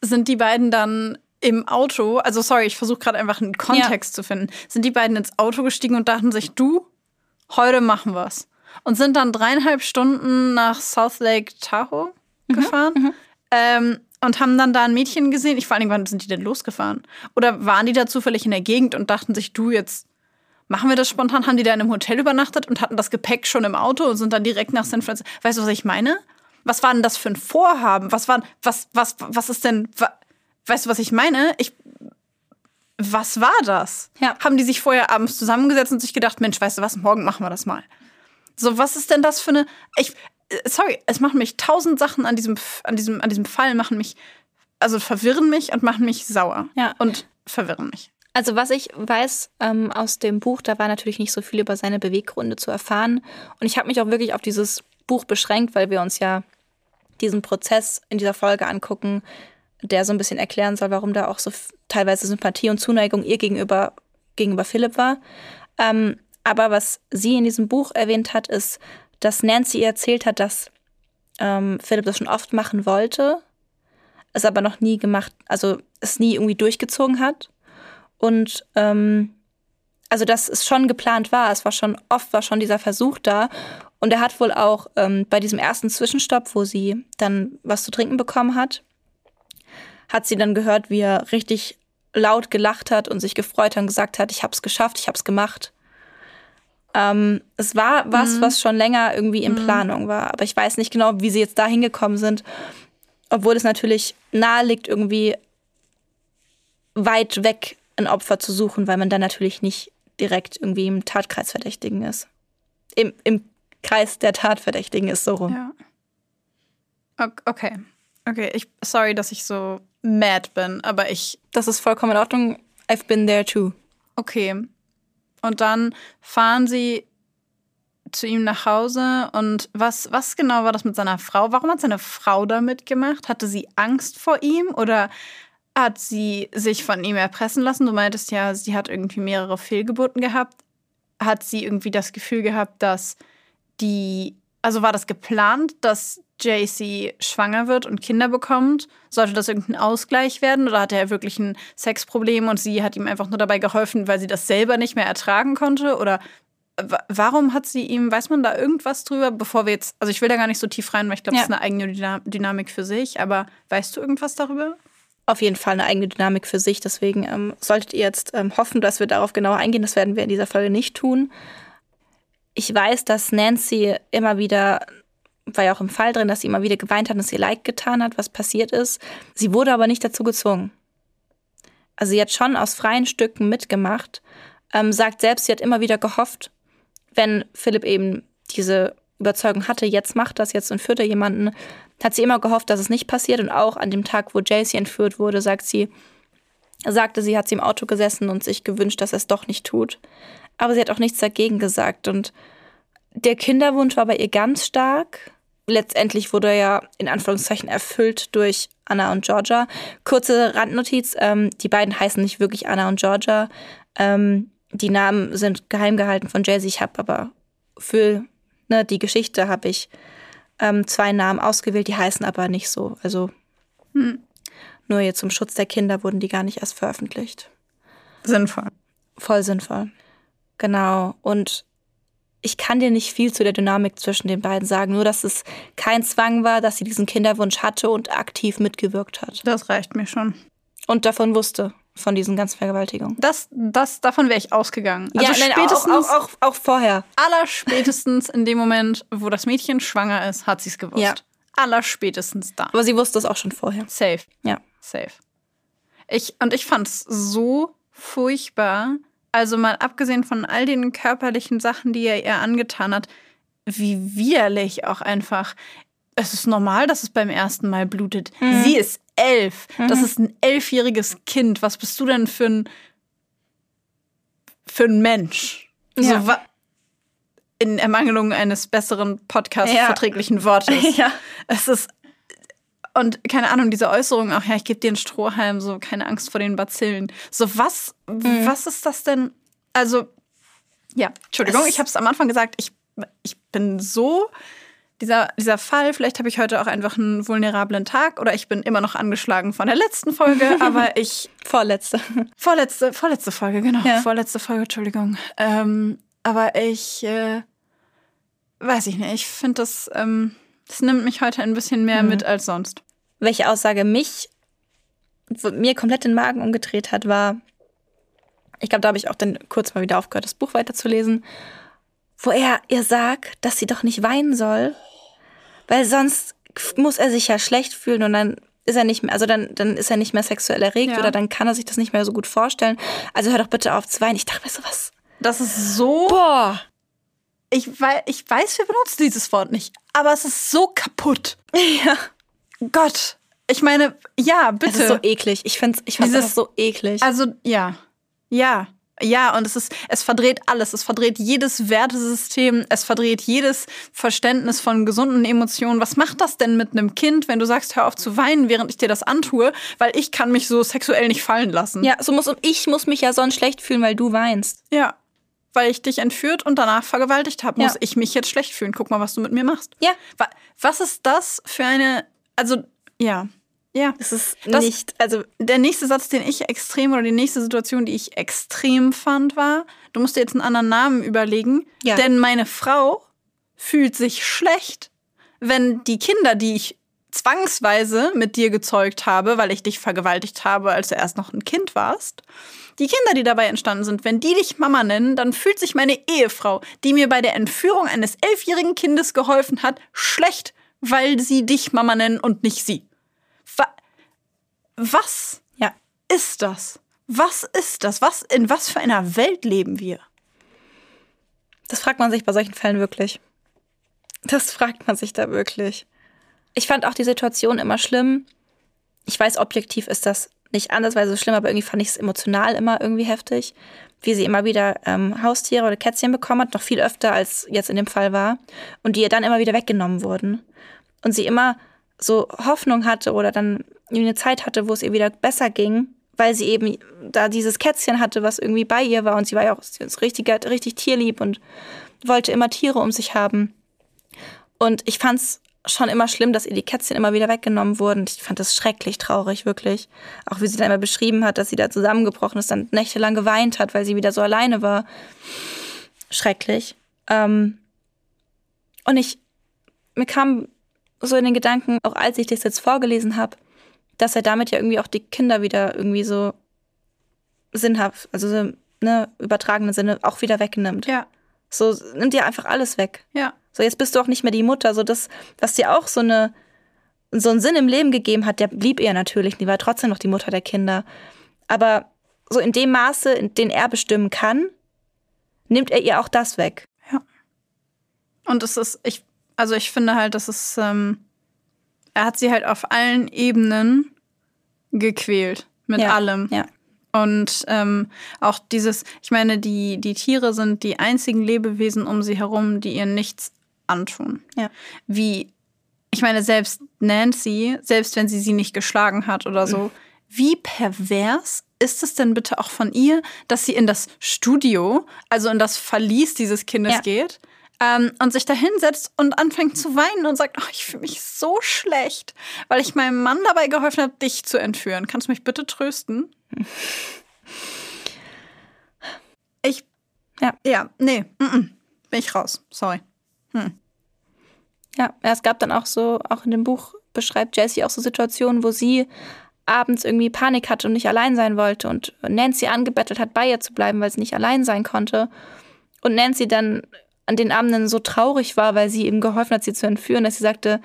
sind die beiden dann im Auto, also sorry, ich versuche gerade einfach einen Kontext ja. zu finden, sind die beiden ins Auto gestiegen und dachten sich, du, heute machen wir's. Und sind dann dreieinhalb Stunden nach South Lake Tahoe mhm, gefahren. Mhm. Ähm, und haben dann da ein Mädchen gesehen. Ich vor allem, wann sind die denn losgefahren? Oder waren die da zufällig in der Gegend und dachten sich, du, jetzt machen wir das spontan? Haben die da in einem Hotel übernachtet und hatten das Gepäck schon im Auto und sind dann direkt nach San Francisco? Weißt du, was ich meine? Was war denn das für ein Vorhaben? Was war, was, was, was ist denn, Weißt du, was ich meine? Ich. was war das? Ja. Haben die sich vorher abends zusammengesetzt und sich gedacht, Mensch, weißt du was, morgen machen wir das mal. So, was ist denn das für eine. Ich, äh, sorry, es machen mich tausend Sachen an diesem, an diesem, an diesem Fall, machen mich, also verwirren mich und machen mich sauer. Ja. Und verwirren mich. Also was ich weiß ähm, aus dem Buch, da war natürlich nicht so viel über seine Beweggründe zu erfahren. Und ich habe mich auch wirklich auf dieses Buch beschränkt, weil wir uns ja diesen Prozess in dieser Folge angucken, der so ein bisschen erklären soll, warum da auch so teilweise Sympathie und Zuneigung ihr gegenüber, gegenüber Philipp war. Ähm, aber was sie in diesem Buch erwähnt hat, ist, dass Nancy ihr erzählt hat, dass ähm, Philipp das schon oft machen wollte, es aber noch nie gemacht, also es nie irgendwie durchgezogen hat. Und ähm, also dass es schon geplant war, es war schon oft war schon dieser Versuch da. Und er hat wohl auch ähm, bei diesem ersten Zwischenstopp, wo sie dann was zu trinken bekommen hat, hat sie dann gehört, wie er richtig laut gelacht hat und sich gefreut hat und gesagt hat, ich hab's geschafft, ich hab's gemacht. Ähm, es war was, Mhm. was schon länger irgendwie in Mhm. Planung war. Aber ich weiß nicht genau, wie sie jetzt da hingekommen sind. Obwohl es natürlich nahe liegt, irgendwie weit weg ein Opfer zu suchen, weil man dann natürlich nicht direkt irgendwie im Tatkreis Verdächtigen ist. Im, im Kreis der Tatverdächtigen ist so rum. Ja. Ok- Okay. Okay, ich, sorry, dass ich so mad bin, aber ich, Das ist vollkommen in Ordnung. I've been there too. okay. Und dann fahren sie zu ihm nach Hause und was, was genau war das mit seiner Frau? Warum hat seine Frau da mitgemacht? Hatte sie Angst vor ihm oder hat sie sich von ihm erpressen lassen? Du meintest ja, sie hat irgendwie mehrere Fehlgeburten gehabt. Hat sie irgendwie das Gefühl gehabt, dass die, also war das geplant, dass JC schwanger wird und Kinder bekommt? Sollte das irgendein Ausgleich werden oder hatte er wirklich ein Sexproblem und sie hat ihm einfach nur dabei geholfen, weil sie das selber nicht mehr ertragen konnte? Oder wa- warum hat sie ihm, weiß man da irgendwas drüber, bevor wir jetzt, also ich will da gar nicht so tief rein, weil ich glaube, Ja. das ist eine eigene Dyna- Dynamik für sich, aber weißt du irgendwas darüber? Auf jeden Fall eine eigene Dynamik für sich. Deswegen ähm, solltet ihr jetzt ähm, hoffen, dass wir darauf genauer eingehen. Das werden wir in dieser Folge nicht tun. Ich weiß, dass Nancy immer wieder, war ja auch im Fall drin, dass sie immer wieder geweint hat und es ihr leid getan hat, was passiert ist. Sie wurde aber nicht dazu gezwungen. Also sie hat schon aus freien Stücken mitgemacht, ähm, sagt selbst, sie hat immer wieder gehofft, wenn Philipp eben diese Überzeugung hatte, jetzt macht das, jetzt entführt er jemanden, hat sie immer gehofft, dass es nicht passiert. Und auch an dem Tag, wo JC entführt wurde, sagt sie, sagte sie, hat sie im Auto gesessen und sich gewünscht, dass er es doch nicht tut. Aber sie hat auch nichts dagegen gesagt. Und der Kinderwunsch war bei ihr ganz stark. Letztendlich wurde er ja in Anführungszeichen erfüllt durch Anna und Georgia. Kurze Randnotiz, ähm, die beiden heißen nicht wirklich Anna und Georgia. Ähm, die Namen sind geheim gehalten von Jay-Z. Ich habe aber für ne, die Geschichte habe ich ähm, zwei Namen ausgewählt, die heißen aber nicht so. Also nur jetzt zum Schutz der Kinder wurden die gar nicht erst veröffentlicht. Sinnvoll. Voll sinnvoll. Genau. Und ich kann dir nicht viel zu der Dynamik zwischen den beiden sagen, nur dass es kein Zwang war, dass sie diesen Kinderwunsch hatte und aktiv mitgewirkt hat. Das reicht mir schon. Und davon wusste, von diesen ganzen Vergewaltigungen. Das, das, davon wäre ich ausgegangen. Also nein, spätestens, auch, auch, auch, auch vorher. allerspätestens in dem Moment, wo das Mädchen schwanger ist, hat sie es gewusst. Ja. Allerspätestens da. Aber sie wusste es auch schon vorher. Safe. Ja. Safe. Ich, und ich fand's so furchtbar. Also mal abgesehen von all den körperlichen Sachen, die er ihr angetan hat, wie widerlich auch einfach. Es ist normal, dass es beim ersten Mal blutet. Sie ist elf. Das ist ein elfjähriges Kind. Was bist du denn für ein für ein Mensch? Ja. So, in Ermangelung eines besseren Podcast-verträglichen Wortes. Ja. Es ist. Und keine Ahnung, diese Äußerung auch, ja, ich gebe dir einen Strohhalm, so keine Angst vor den Bazillen. So, was, Mhm. was ist das denn? Also, ja, Entschuldigung, Es- ich habe es am Anfang gesagt, ich, ich bin so. Dieser, dieser Fall, vielleicht habe ich heute auch einfach einen vulnerablen Tag oder ich bin immer noch angeschlagen von der letzten Folge, aber ich Vorletzte. Vorletzte, vorletzte Folge, genau. Ja. Vorletzte Folge, Entschuldigung. Ähm, aber ich äh, weiß ich nicht. Ich finde, das, ähm, das nimmt mich heute ein bisschen mehr Mhm. mit als sonst. Welche Aussage mich, mir komplett den Magen umgedreht hat, war, ich glaube, da habe ich auch dann kurz mal wieder aufgehört, das Buch weiterzulesen, wo er ihr sagt, dass sie doch nicht weinen soll, weil sonst muss er sich ja schlecht fühlen und dann ist er nicht mehr, also dann, dann ist er nicht mehr sexuell erregt Ja. oder dann kann er sich das nicht mehr so gut vorstellen. Also hör doch bitte auf zu weinen. Ich dachte mir so, was? Das ist so. Boah. Ich, wei ich weiß, wir benutzen dieses Wort nicht, aber es ist so kaputt. Ja. Gott. Ich meine, ja, Es bitte. ist so eklig. Ich finde ich Dieses- einfach so eklig. Also, ja. Ja. Ja, und es ist, es verdreht alles. Es verdreht jedes Wertesystem. Es verdreht jedes Verständnis von gesunden Emotionen. Was macht das denn mit einem Kind, wenn du sagst, hör auf zu weinen, während ich dir das antue? Weil ich kann mich so sexuell nicht fallen lassen. ja, so muss, und ich muss mich ja sonst schlecht fühlen, weil du weinst. Ja. Weil ich dich entführt und danach vergewaltigt habe, muss Ja. ich mich jetzt schlecht fühlen. Guck mal, was du mit mir machst. Ja. Wa- Was ist das für eine, also, ja. Ja. Das ist Das- nicht, also Der nächste Satz, den ich extrem oder die nächste Situation, die ich extrem fand, war, du musst dir jetzt einen anderen Namen überlegen, Ja. denn meine Frau fühlt sich schlecht, wenn die Kinder, die ich zwangsweise mit dir gezeugt habe, weil ich dich vergewaltigt habe, als du erst noch ein Kind warst, die Kinder, die dabei entstanden sind, wenn die dich Mama nennen, dann fühlt sich meine Ehefrau, die mir bei der Entführung eines elfjährigen Kindes geholfen hat, schlecht, weil sie dich Mama nennen und nicht sie. Wa was ja. ist das? Was ist das? Was, in was für einer Welt leben wir? Das fragt man sich bei solchen Fällen wirklich. Das fragt man sich da wirklich. Ich fand auch die Situation immer schlimm. Ich weiß, objektiv ist das nicht andersweise so schlimm, aber irgendwie fand ich es emotional immer irgendwie heftig, wie sie immer wieder ähm, Haustiere oder Kätzchen bekommen hat, noch viel öfter als jetzt in dem Fall war, und die ihr dann immer wieder weggenommen wurden. Und sie immer so Hoffnung hatte oder dann eine Zeit hatte, wo es ihr wieder besser ging, weil sie eben da dieses Kätzchen hatte, was irgendwie bei ihr war und sie war ja auch richtig, richtig tierlieb und wollte immer Tiere um sich haben. Und ich fand's schon immer schlimm, dass ihr die Kätzchen immer wieder weggenommen wurden. Ich fand das schrecklich traurig, wirklich. Auch wie sie dann immer beschrieben hat, dass sie da zusammengebrochen ist, dann nächtelang geweint hat, weil sie wieder so alleine war. Schrecklich. Ähm und ich, mir kam so in den Gedanken, auch als ich das jetzt vorgelesen habe, dass er damit ja irgendwie auch die Kinder wieder irgendwie so sinnhaft, also so, ne, übertragenen Sinne auch wieder wegnimmt. Ja, So nimmt dir einfach alles weg. ja. So, jetzt bist du auch nicht mehr die Mutter. So, das, was dir auch so eine, so einen Sinn im Leben gegeben hat, der blieb ihr natürlich. Die war trotzdem noch die Mutter der Kinder. Aber so in dem Maße, in dem er bestimmen kann, nimmt er ihr auch das weg. Und es ist, ich, also ich finde halt, das ist, ähm, er hat sie halt auf allen Ebenen gequält. Mit Ja, allem. ja. Und ähm, auch dieses, ich meine, die, die Tiere sind die einzigen Lebewesen um sie herum, die ihr nichts antun. Ja. Wie, ich meine, selbst Nancy, selbst wenn sie sie nicht geschlagen hat oder so, wie pervers ist es denn bitte auch von ihr, dass sie in das Studio, also in das Verlies dieses Kindes Ja. geht ähm, und sich da hinsetzt und anfängt zu weinen und sagt, oh, ich fühle mich so schlecht, weil ich meinem Mann dabei geholfen habe, dich zu entführen. Kannst du mich bitte trösten? Ich, Ja. ja, nee, mm -mm, bin ich raus. Sorry. Ja, es gab dann auch so, auch in dem Buch beschreibt Jessie auch so Situationen, wo sie abends irgendwie Panik hatte und nicht allein sein wollte und Nancy angebettelt hat, bei ihr zu bleiben, weil sie nicht allein sein konnte. Und Nancy dann an den Abenden so traurig war, weil sie ihm geholfen hat, sie zu entführen, dass sie sagte,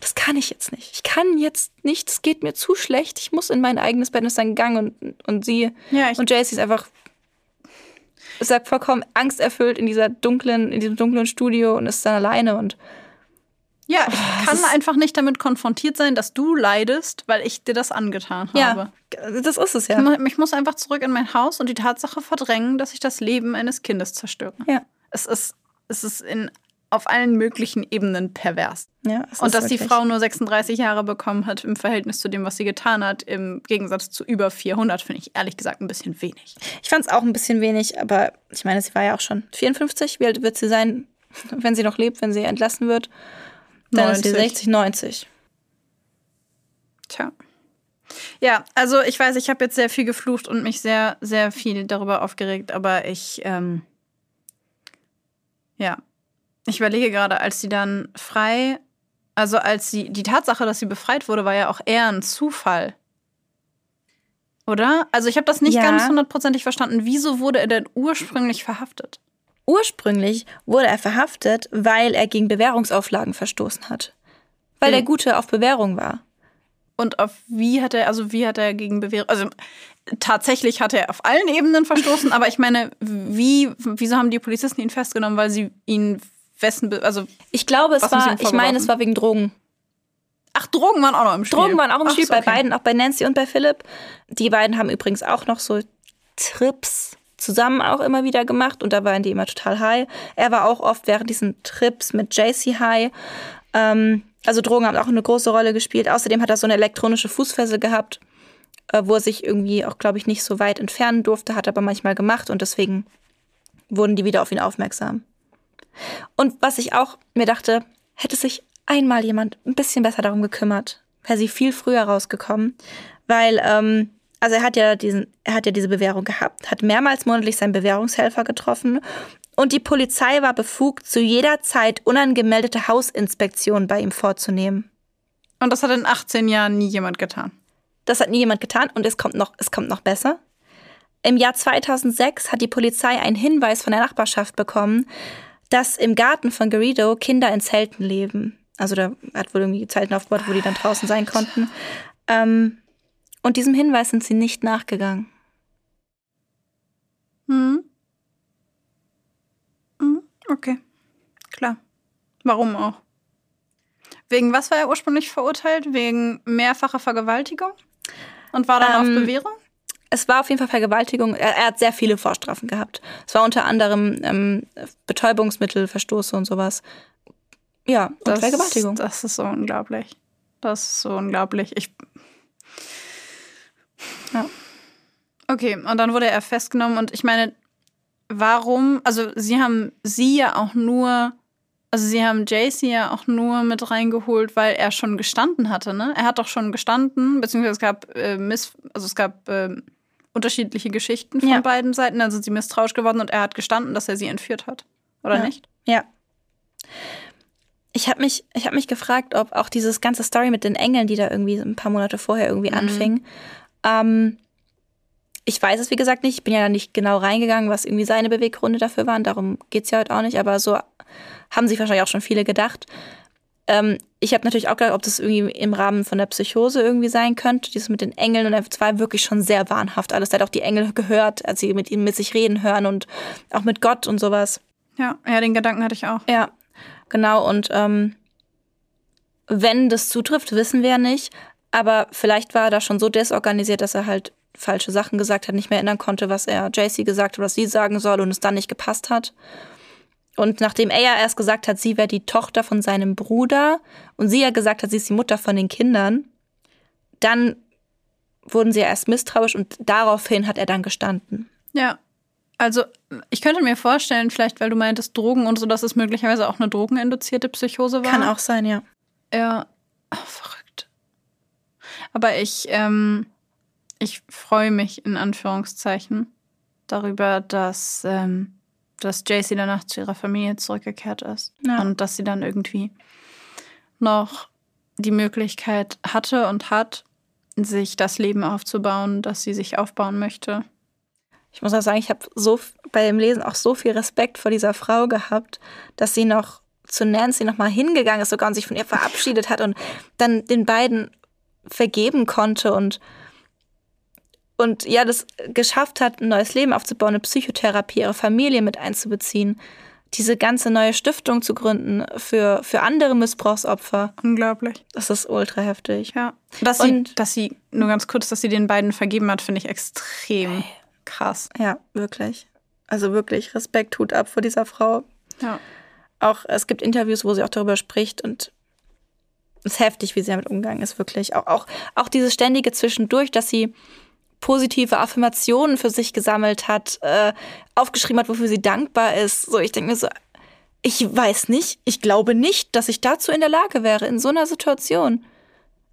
das kann ich jetzt nicht. Ich kann jetzt nicht, es geht mir zu schlecht. Ich muss in mein eigenes Bett, und ist dann gegangen und, und sie Ja, und Jessie ist einfach ich sag vollkommen angsterfüllt in dieser dunklen, in diesem dunklen Studio und ist dann alleine und Ja, ich das kann ist- einfach nicht damit konfrontiert sein, dass du leidest, weil ich dir das angetan habe. ja, das ist es ja. Ich muss einfach zurück in mein Haus und die Tatsache verdrängen, dass ich das Leben eines Kindes zerstöre. Ja. Es ist, es ist in, auf allen möglichen Ebenen pervers. Ja, es Und dass die wirklich- Frau nur 36 Jahre bekommen hat im Verhältnis zu dem, was sie getan hat, im Gegensatz zu über 400, finde ich ehrlich gesagt ein bisschen wenig. Ich fand es auch ein bisschen wenig, aber ich meine, sie war ja auch schon 54. Wie alt wird sie sein, wenn sie noch lebt, wenn sie entlassen wird? Dann ist sie 90. 60, 90. Tja. Ja, also ich weiß, ich habe jetzt sehr viel geflucht und mich sehr, sehr viel darüber aufgeregt, aber ich, ähm, ja, ich überlege gerade, als sie dann frei, also als sie, die Tatsache, dass sie befreit wurde, war ja auch eher ein Zufall. Oder? Also ich habe das nicht Ja. ganz hundertprozentig verstanden. Wieso wurde er denn ursprünglich verhaftet? Ursprünglich wurde er verhaftet, weil er gegen Bewährungsauflagen verstoßen hat. Weil Mhm. der Gute auf Bewährung war. Und auf wie hat er, also wie hat er gegen Bewährung, also tatsächlich hat er auf allen Ebenen verstoßen, aber ich meine, wie, wieso haben die Polizisten ihn festgenommen, weil sie ihn wessen, also. Ich glaube, es war, ich meine, es war wegen Drogen. Ach, Drogen waren auch noch im Spiel. Drogen waren auch im Ach, Spiel, okay. bei beiden, auch bei Nancy und bei Philipp. Die beiden haben übrigens auch noch so Trips zusammen auch immer wieder gemacht und da waren die immer total high. Er war auch oft während diesen Trips mit JC high. Ähm, also Drogen haben auch eine große Rolle gespielt. Außerdem hat er so eine elektronische Fußfessel gehabt, äh, wo er sich irgendwie auch, glaube ich, nicht so weit entfernen durfte, hat aber manchmal gemacht und deswegen wurden die wieder auf ihn aufmerksam. Und was ich auch mir dachte, hätte sich einmal jemand ein bisschen besser darum gekümmert, wäre sie viel früher rausgekommen, weil ähm, also er hat ja diesen, er hat ja diese Bewährung gehabt, hat mehrmals monatlich seinen Bewährungshelfer getroffen und die Polizei war befugt, zu jeder Zeit unangemeldete Hausinspektionen bei ihm vorzunehmen. Und das hat in 18 Jahren nie jemand getan. Das hat nie jemand getan und es kommt noch, es kommt noch besser. Im Jahr 2006 hat die Polizei einen Hinweis von der Nachbarschaft bekommen, dass im Garten von Garrido Kinder in Zelten leben. Also da hat wohl irgendwie Zelten aufgebaut, wo die dann draußen sein konnten. Ähm, und diesem Hinweis sind sie nicht nachgegangen. Hm. hm. Okay. Klar. Warum auch? Wegen was war er ursprünglich verurteilt? Wegen mehrfacher Vergewaltigung? Und war dann ähm, auf Bewährung? Es war auf jeden Fall Vergewaltigung. Er, er, hat sehr viele Vorstrafen gehabt. Es war unter anderem ähm, Betäubungsmittelverstoße und sowas. Ja, das, Vergewaltigung. Das ist so unglaublich. Das ist so unglaublich. Ich. Ja. Okay, und dann wurde er festgenommen und ich meine, warum? Also, sie haben sie ja auch nur. Also, sie haben JC ja auch nur mit reingeholt, weil er schon gestanden hatte, ne? Er hat doch schon gestanden, beziehungsweise es gab äh, Miss. Also, es gab. Äh, unterschiedliche Geschichten von ja. beiden Seiten. Also sie misstrauisch geworden und er hat gestanden, dass er sie entführt hat. Oder ja. nicht? Ja. Ich habe mich, hab mich gefragt, ob auch dieses ganze Story mit den Engeln, die da irgendwie ein paar Monate vorher irgendwie mhm. anfing, ähm, ich weiß es, wie gesagt, nicht. Ich bin ja da nicht genau reingegangen, was irgendwie seine Beweggründe dafür waren. Darum geht es ja heute auch nicht. Aber so haben sich wahrscheinlich auch schon viele gedacht. Ähm, ich habe natürlich auch gedacht, ob das irgendwie im Rahmen von der Psychose irgendwie sein könnte. Dieses mit den Engeln. Und es war wirklich schon sehr wahnhaft alles. Er hat auch die Engel gehört, als sie mit ihm mit sich reden hören und auch mit Gott und sowas. Ja, ja, den Gedanken hatte ich auch. Ja. Genau, und ähm, wenn das zutrifft, wissen wir ja nicht. Aber vielleicht war er da schon so desorganisiert, dass er halt falsche Sachen gesagt hat, nicht mehr erinnern konnte, was er JC gesagt hat, was sie sagen soll und es dann nicht gepasst hat. Und nachdem er ja erst gesagt hat, sie wäre die Tochter von seinem Bruder und sie ja gesagt hat, sie ist die Mutter von den Kindern, dann wurden sie ja erst misstrauisch und daraufhin hat er dann gestanden. Ja, also, ich könnte mir vorstellen, vielleicht weil du meintest Drogen und so, dass es möglicherweise auch eine drogeninduzierte Psychose war. Kann auch sein, ja. Ja, Ach, verrückt. Aber ich, ähm, ich freue mich in Anführungszeichen darüber, dass, ähm, dass JC danach zu ihrer Familie zurückgekehrt ist. Ja. Und dass sie dann irgendwie noch die Möglichkeit hatte und hat, sich das Leben aufzubauen, das sie sich aufbauen möchte ich muss auch sagen, ich habe so bei dem Lesen auch so viel Respekt vor dieser Frau gehabt, dass sie noch zu Nancy nochmal hingegangen ist sogar und sich von ihr verabschiedet hat und dann den beiden vergeben konnte und und ja, das geschafft hat, ein neues Leben aufzubauen, eine Psychotherapie, ihre Familie mit einzubeziehen, diese ganze neue Stiftung zu gründen für, für andere Missbrauchsopfer. Unglaublich. Das ist ultra heftig. Ja. Dass und sie, dass sie, nur ganz kurz, dass sie den beiden vergeben hat, finde ich extrem krass. Ja, wirklich. Also wirklich Respekt, tut ab vor dieser Frau. Ja. Auch es gibt Interviews, wo sie auch darüber spricht und es ist heftig, wie sie damit umgegangen ist, wirklich. Auch, auch, auch dieses ständige Zwischendurch, dass sie positive Affirmationen für sich gesammelt hat, äh, aufgeschrieben hat, wofür sie dankbar ist. So, ich denke mir so, ich weiß nicht, ich glaube nicht, dass ich dazu in der Lage wäre, in so einer Situation.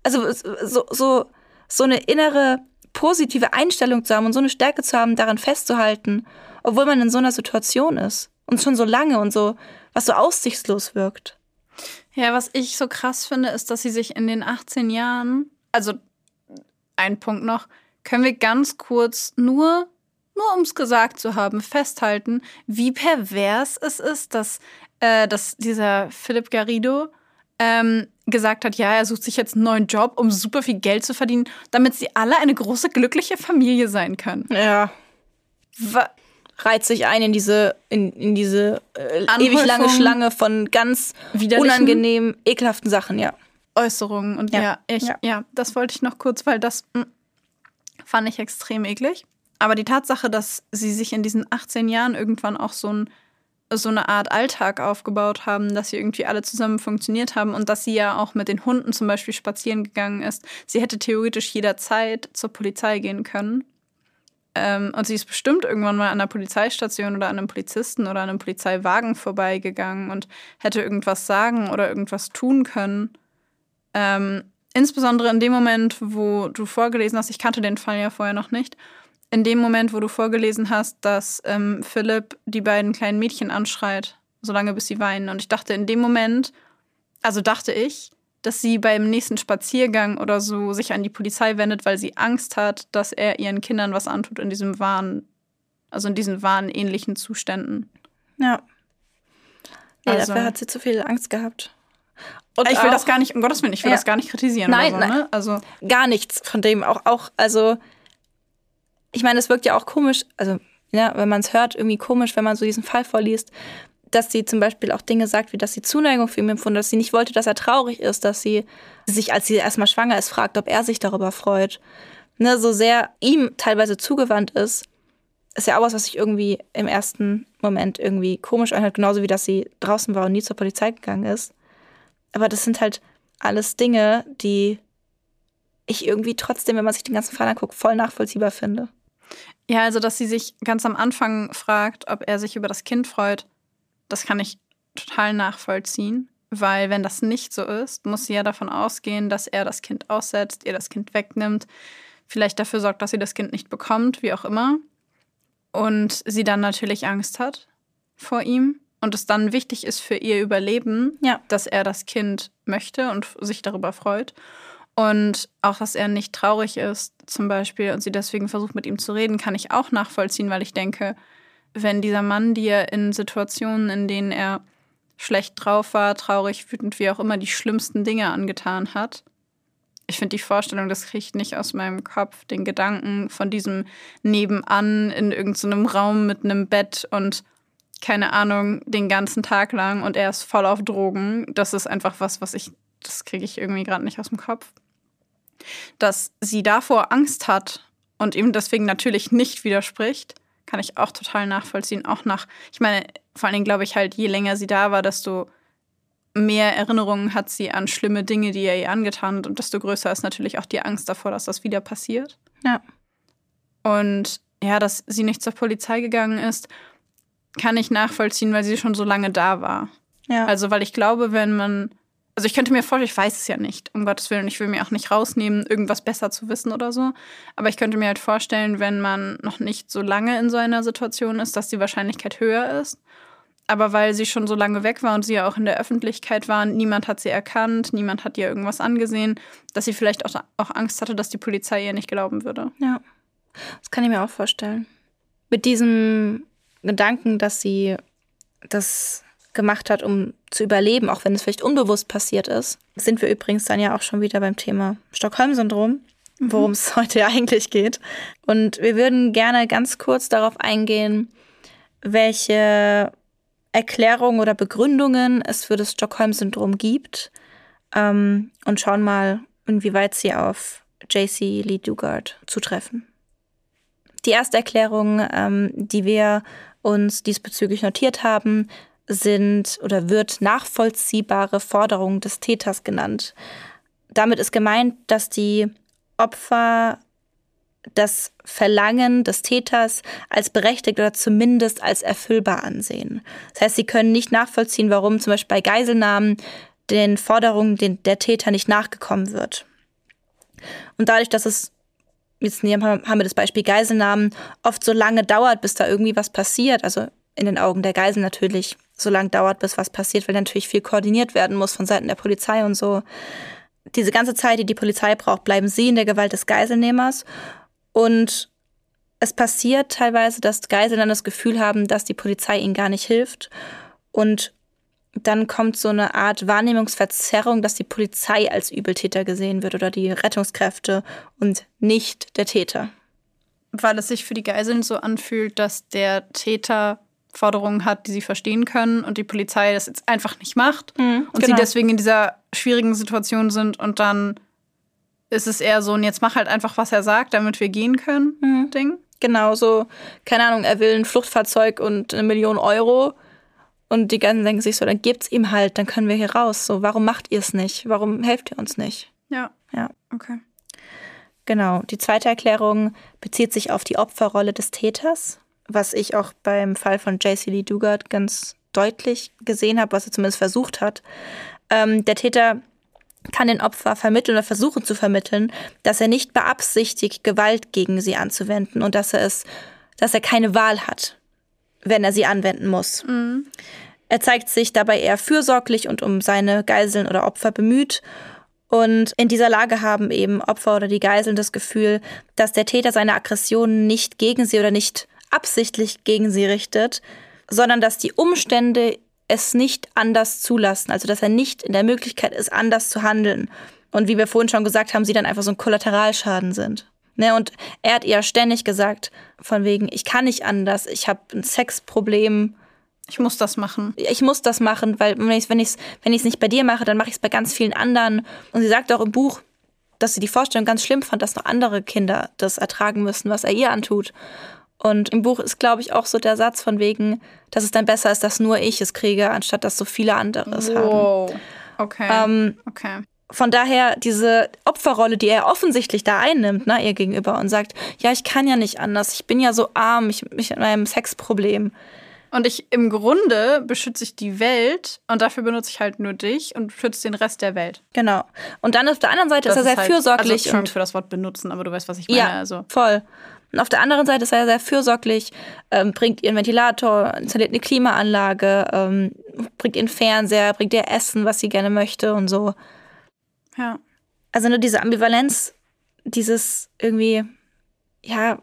Also so, so, so eine innere positive Einstellung zu haben und so eine Stärke zu haben, daran festzuhalten, obwohl man in so einer Situation ist. Und schon so lange und so, was so aussichtslos wirkt. Ja, was ich so krass finde, ist, dass sie sich in den 18 Jahren, also ein Punkt noch, können wir ganz kurz nur, nur um es gesagt zu haben, festhalten, wie pervers es ist, dass, äh, dass dieser Philipp Garrido ähm, gesagt hat, ja, er sucht sich jetzt einen neuen Job, um super viel Geld zu verdienen, damit sie alle eine große, glückliche Familie sein können. Ja. Wa reiht sich ein in diese, in, in diese äh, ewig lange Schlange von ganz unangenehmen, ekelhaften Sachen, ja. Äußerungen. Und ja, ja ich, ja. ja. das wollte ich noch kurz, weil das mh, hm, fand ich extrem eklig. Aber die Tatsache, dass sie sich in diesen 18 Jahren irgendwann auch so, ein, so eine Art Alltag aufgebaut haben, dass sie irgendwie alle zusammen funktioniert haben und dass sie ja auch mit den Hunden zum Beispiel spazieren gegangen ist. Sie hätte theoretisch jederzeit zur Polizei gehen können. Ähm, und sie ist bestimmt irgendwann mal an einer Polizeistation oder an einem Polizisten oder an einem Polizeiwagen vorbeigegangen und hätte irgendwas sagen oder irgendwas tun können. Ähm, insbesondere in dem Moment, wo du vorgelesen hast, ich kannte den Fall ja vorher noch nicht, in dem Moment, wo du vorgelesen hast, dass ähm, Philipp die beiden kleinen Mädchen anschreit, solange bis sie weinen. Und ich dachte in dem Moment, also dachte ich, dass sie beim nächsten Spaziergang oder so sich an die Polizei wendet, weil sie Angst hat, dass er ihren Kindern was antut in diesem Wahn, also in diesen wahnähnlichen Zuständen. Ja. Nee, also, dafür hat sie zu viel Angst gehabt. Und ich will auch, das gar nicht, um Gottes Willen, ich will ja. das gar nicht kritisieren. Nein, so, nein. Ne? Also gar nichts von dem. Auch, auch, also ich meine, es wirkt ja auch komisch, also ja, wenn man es hört, irgendwie komisch, wenn man so diesen Fall vorliest, dass sie zum Beispiel auch Dinge sagt, wie dass sie Zuneigung für ihn empfunden, dass sie nicht wollte, dass er traurig ist, dass sie sich, als sie erstmal schwanger ist, fragt, ob er sich darüber freut. Ne, so sehr ihm teilweise zugewandt ist, ist ja auch was, was sich irgendwie im ersten Moment irgendwie komisch anhört, genauso wie dass sie draußen war und nie zur Polizei gegangen ist. Aber das sind halt alles Dinge, die ich irgendwie trotzdem, wenn man sich den ganzen Fall anguckt, voll nachvollziehbar finde. Ja, also dass sie sich ganz am Anfang fragt, ob er sich über das Kind freut, das kann ich total nachvollziehen. Weil wenn das nicht so ist, muss sie ja davon ausgehen, dass er das Kind aussetzt, ihr das Kind wegnimmt, vielleicht dafür sorgt, dass sie das Kind nicht bekommt, wie auch immer. Und sie dann natürlich Angst hat vor ihm und es dann wichtig ist für ihr Überleben, ja. dass er das Kind möchte und sich darüber freut. Und auch, dass er nicht traurig ist, zum Beispiel, und sie deswegen versucht, mit ihm zu reden, kann ich auch nachvollziehen, weil ich denke, wenn dieser Mann dir in Situationen, in denen er schlecht drauf war, traurig, wütend, wie auch immer, die schlimmsten Dinge angetan hat, ich finde die Vorstellung, das kriege ich nicht aus meinem Kopf, den Gedanken von diesem Nebenan in irgendeinem Raum mit einem Bett und keine Ahnung, den ganzen Tag lang und er ist voll auf Drogen. Das ist einfach was, was ich, das kriege ich irgendwie gerade nicht aus dem Kopf. Dass sie davor Angst hat und ihm deswegen natürlich nicht widerspricht, kann ich auch total nachvollziehen. Auch nach, ich meine, vor allen Dingen glaube ich halt, je länger sie da war, desto mehr Erinnerungen hat sie an schlimme Dinge, die er ihr angetan hat und desto größer ist natürlich auch die Angst davor, dass das wieder passiert. Ja. Und ja, dass sie nicht zur Polizei gegangen ist kann ich nachvollziehen, weil sie schon so lange da war. Ja. Also, weil ich glaube, wenn man. Also ich könnte mir vorstellen, ich weiß es ja nicht, um Gottes Willen, ich will mir auch nicht rausnehmen, irgendwas besser zu wissen oder so. Aber ich könnte mir halt vorstellen, wenn man noch nicht so lange in so einer Situation ist, dass die Wahrscheinlichkeit höher ist. Aber weil sie schon so lange weg war und sie ja auch in der Öffentlichkeit war, niemand hat sie erkannt, niemand hat ihr irgendwas angesehen, dass sie vielleicht auch, auch Angst hatte, dass die Polizei ihr nicht glauben würde. Ja, das kann ich mir auch vorstellen. Mit diesem Gedanken, dass sie das gemacht hat, um zu überleben, auch wenn es vielleicht unbewusst passiert ist, sind wir übrigens dann ja auch schon wieder beim Thema Stockholm-Syndrom, mhm. worum es heute eigentlich geht. Und wir würden gerne ganz kurz darauf eingehen, welche Erklärungen oder Begründungen es für das Stockholm-Syndrom gibt ähm, und schauen mal, inwieweit sie auf JC Lee Dugard zutreffen. Die erste Erklärung, ähm, die wir uns diesbezüglich notiert haben, sind oder wird nachvollziehbare Forderungen des Täters genannt. Damit ist gemeint, dass die Opfer das Verlangen des Täters als berechtigt oder zumindest als erfüllbar ansehen. Das heißt, sie können nicht nachvollziehen, warum zum Beispiel bei Geiselnahmen den Forderungen der Täter nicht nachgekommen wird. Und dadurch, dass es jetzt haben wir das Beispiel Geiselnahmen, oft so lange dauert, bis da irgendwie was passiert. Also in den Augen der Geisel natürlich so lange dauert, bis was passiert, weil natürlich viel koordiniert werden muss von Seiten der Polizei und so. Diese ganze Zeit, die die Polizei braucht, bleiben sie in der Gewalt des Geiselnehmers. Und es passiert teilweise, dass Geiseln dann das Gefühl haben, dass die Polizei ihnen gar nicht hilft und dann kommt so eine Art Wahrnehmungsverzerrung, dass die Polizei als Übeltäter gesehen wird oder die Rettungskräfte und nicht der Täter. Weil es sich für die Geiseln so anfühlt, dass der Täter Forderungen hat, die sie verstehen können und die Polizei das jetzt einfach nicht macht Mhm, und genau. sie deswegen in dieser schwierigen Situation sind und dann ist es eher so, und jetzt mach halt einfach, was er sagt, damit wir gehen können, Mhm. Ding. Genau, so, keine Ahnung, er will ein Fluchtfahrzeug und eine Million Euro. Und die ganzen denken sich so, dann gebt's ihm halt, dann können wir hier raus. So, warum macht ihr es nicht? Warum helft ihr uns nicht? Ja. Ja. Okay. Genau. Die zweite Erklärung bezieht sich auf die Opferrolle des Täters, was ich auch beim Fall von JC Lee Dugard ganz deutlich gesehen habe, was er zumindest versucht hat. Ähm, der Täter kann den Opfer vermitteln oder versuchen zu vermitteln, dass er nicht beabsichtigt, Gewalt gegen sie anzuwenden und dass er es, dass er keine Wahl hat, wenn er sie anwenden muss. Er zeigt sich dabei eher fürsorglich und um seine Geiseln oder Opfer bemüht. Und in dieser Lage haben eben Opfer oder die Geiseln das Gefühl, dass der Täter seine Aggressionen nicht gegen sie oder nicht absichtlich gegen sie richtet, sondern dass die Umstände es nicht anders zulassen. Also dass er nicht in der Möglichkeit ist, anders zu handeln. Und wie wir vorhin schon gesagt haben, sie dann einfach so ein Kollateralschaden sind. Ne, und er hat ihr ständig gesagt, von wegen, ich kann nicht anders, ich habe ein Sexproblem, Ich muss das machen. ich muss das machen, weil wenn ich es wenn ich's, wenn ich's nicht bei dir mache, dann mache ich es bei ganz vielen anderen. Und sie sagt auch im Buch, dass sie die Vorstellung ganz schlimm fand, dass noch andere Kinder das ertragen müssen, was er ihr antut. Und im Buch ist, glaube ich, auch so der Satz von wegen, dass es dann besser ist, dass nur ich es kriege, anstatt dass so viele andere es haben. Wow. Okay. Ähm, okay. Von daher diese Opferrolle, die er offensichtlich da einnimmt, ne, ihr gegenüber und sagt, ja, ich kann ja nicht anders, ich bin ja so arm, ich, ich mit meinem Sexproblem. Und ich im Grunde beschütze ich die Welt und dafür benutze ich halt nur dich und schütze den Rest der Welt. Genau. Und dann auf der anderen Seite ist er sehr halt, fürsorglich Also, und für das Wort benutzen, aber du weißt, was ich meine. Ja, Also. voll. Und auf der anderen Seite ist er sehr fürsorglich, ähm, bringt ihren Ventilator, installiert eine Klimaanlage, ähm, bringt ihren Fernseher, bringt ihr Essen, was sie gerne möchte und so. Ja. Also nur diese Ambivalenz, dieses irgendwie, ja,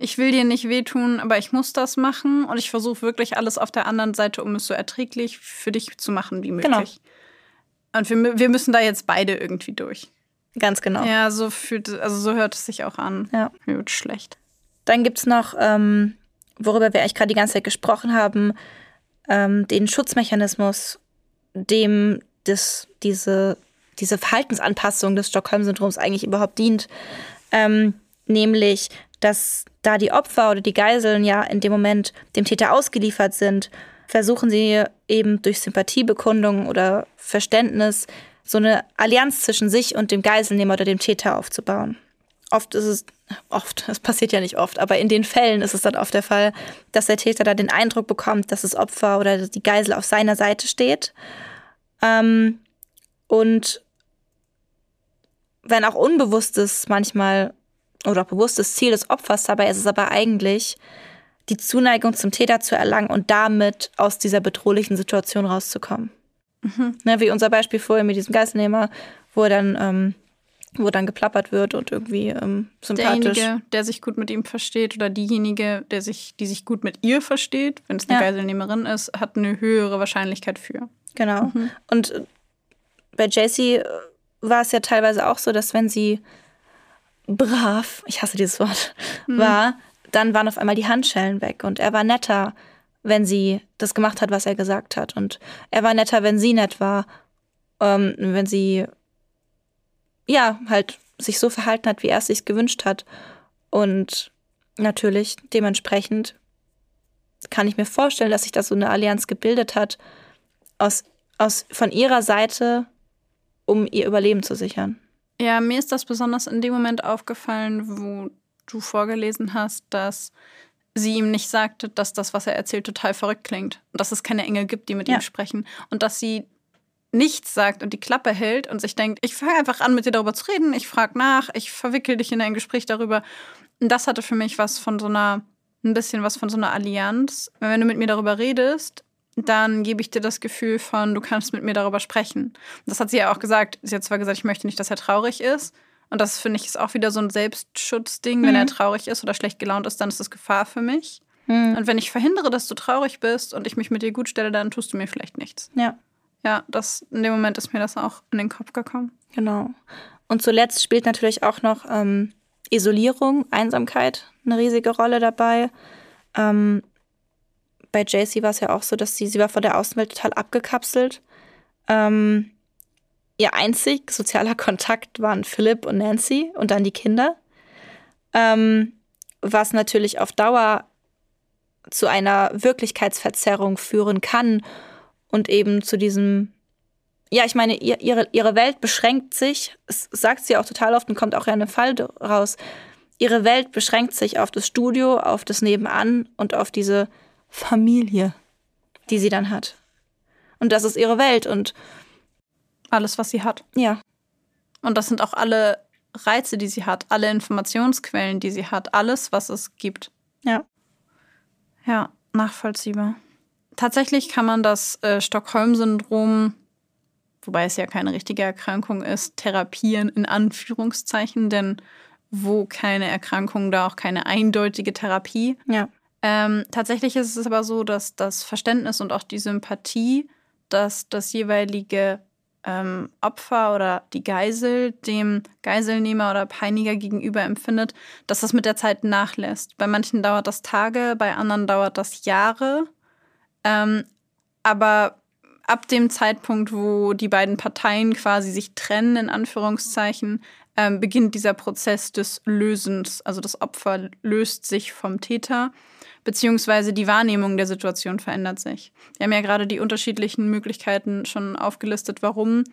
Ich will dir nicht wehtun, aber ich muss das machen und ich versuche wirklich alles auf der anderen Seite, um es so erträglich für dich zu machen wie Genau. möglich. Und wir, wir müssen da jetzt beide irgendwie durch. ganz genau. Ja, so fühlt also so hört es sich auch an. Ja. Mir wird schlecht. Dann gibt's noch, ähm, worüber wir eigentlich gerade die ganze Zeit gesprochen haben, ähm, den Schutzmechanismus, dem das, diese, diese Verhaltensanpassung des Stockholm-Syndroms eigentlich überhaupt dient. Ähm, nämlich, dass da die Opfer oder die Geiseln ja in dem Moment dem Täter ausgeliefert sind, versuchen sie eben durch Sympathiebekundung oder Verständnis so eine Allianz zwischen sich und dem Geiselnehmer oder dem Täter aufzubauen oft ist es, oft, es passiert ja nicht oft, aber in den Fällen ist es dann oft der Fall, dass der Täter da den Eindruck bekommt, dass das Opfer oder die Geisel auf seiner Seite steht. Ähm, und wenn auch unbewusstes manchmal oder auch bewusstes Ziel des Opfers dabei ist es aber eigentlich, die Zuneigung zum Täter zu erlangen und damit aus dieser bedrohlichen Situation rauszukommen. Ne, wie unser Beispiel vorher mit diesem Geiselnehmer, wo er dann ähm, wo dann geplappert wird und irgendwie ähm, sympathisch. Derjenige, der sich gut mit ihm versteht oder diejenige, der sich, die sich gut mit ihr versteht, wenn es eine Ja. Geiselnehmerin ist, hat eine höhere Wahrscheinlichkeit für. Genau. Und äh, bei JC äh, war es ja teilweise auch so, dass wenn sie brav, ich hasse dieses Wort, war, dann waren auf einmal die Handschellen weg und er war netter, wenn sie das gemacht hat, was er gesagt hat. Und er war netter, wenn sie nett war, ähm, wenn sie ja halt sich so verhalten hat, wie er es sich gewünscht hat. Und natürlich dementsprechend kann ich mir vorstellen, dass sich da so eine Allianz gebildet hat, aus, aus, von ihrer Seite, um ihr Überleben zu sichern. Ja, mir ist das besonders in dem Moment aufgefallen, wo du vorgelesen hast, dass sie ihm nicht sagte, dass das, was er erzählt, total verrückt klingt. Und dass es keine Engel gibt, die mit Ja. ihm sprechen. Und dass sie nichts sagt und die Klappe hält und sich denkt, ich fange einfach an, mit dir darüber zu reden, ich frage nach, ich verwickel dich in ein Gespräch darüber. Und das hatte für mich was von so einer, ein bisschen was von so einer Allianz. Wenn du mit mir darüber redest, dann gebe ich dir das Gefühl von, du kannst mit mir darüber sprechen. Und das hat sie ja auch gesagt. Sie hat zwar gesagt, ich möchte nicht, dass er traurig ist. Und das finde ich ist auch wieder so ein Selbstschutzding. Wenn Mhm. er traurig ist oder schlecht gelaunt ist, dann ist das Gefahr für mich. Mhm. Und wenn ich verhindere, dass du traurig bist und ich mich mit dir gut stelle, dann tust du mir vielleicht nichts. Ja. Ja, das, in dem Moment ist mir das auch in den Kopf gekommen. Genau. Und zuletzt spielt natürlich auch noch ähm, Isolierung, Einsamkeit eine riesige Rolle dabei. Ähm, bei JC war es ja auch so, dass sie, sie war von der Außenwelt total abgekapselt. Ähm, ihr einzig sozialer Kontakt waren Philipp und Nancy und dann die Kinder. Ähm, was natürlich auf Dauer zu einer Wirklichkeitsverzerrung führen kann und eben zu diesem, ja, ich meine, ihr, ihre, ihre Welt beschränkt sich, das sagt sie auch total oft und kommt auch in einem Fall raus, ihre Welt beschränkt sich auf das Studio, auf das Nebenan und auf diese Familie, die sie dann hat. Und das ist ihre Welt und alles, was sie hat. Ja. Und das sind auch alle Reize, die sie hat, alle Informationsquellen, die sie hat, alles, was es gibt. Ja. Ja, nachvollziehbar. Tatsächlich kann man das äh, Stockholm-Syndrom, wobei es ja keine richtige Erkrankung ist, therapieren in Anführungszeichen, denn wo keine Erkrankung, da auch keine eindeutige Therapie. Ja. Ähm, tatsächlich ist es aber so, dass das Verständnis und auch die Sympathie, dass das jeweilige ähm, Opfer oder die Geisel dem Geiselnehmer oder Peiniger gegenüber empfindet, dass das mit der Zeit nachlässt. Bei manchen dauert das Tage, bei anderen dauert das Jahre. Ähm, aber ab dem Zeitpunkt, wo die beiden Parteien quasi sich trennen, in Anführungszeichen, ähm, beginnt dieser Prozess des Lösens. Also das Opfer löst sich vom Täter beziehungsweise die Wahrnehmung der Situation verändert sich. Wir haben ja gerade die unterschiedlichen Möglichkeiten schon aufgelistet, warum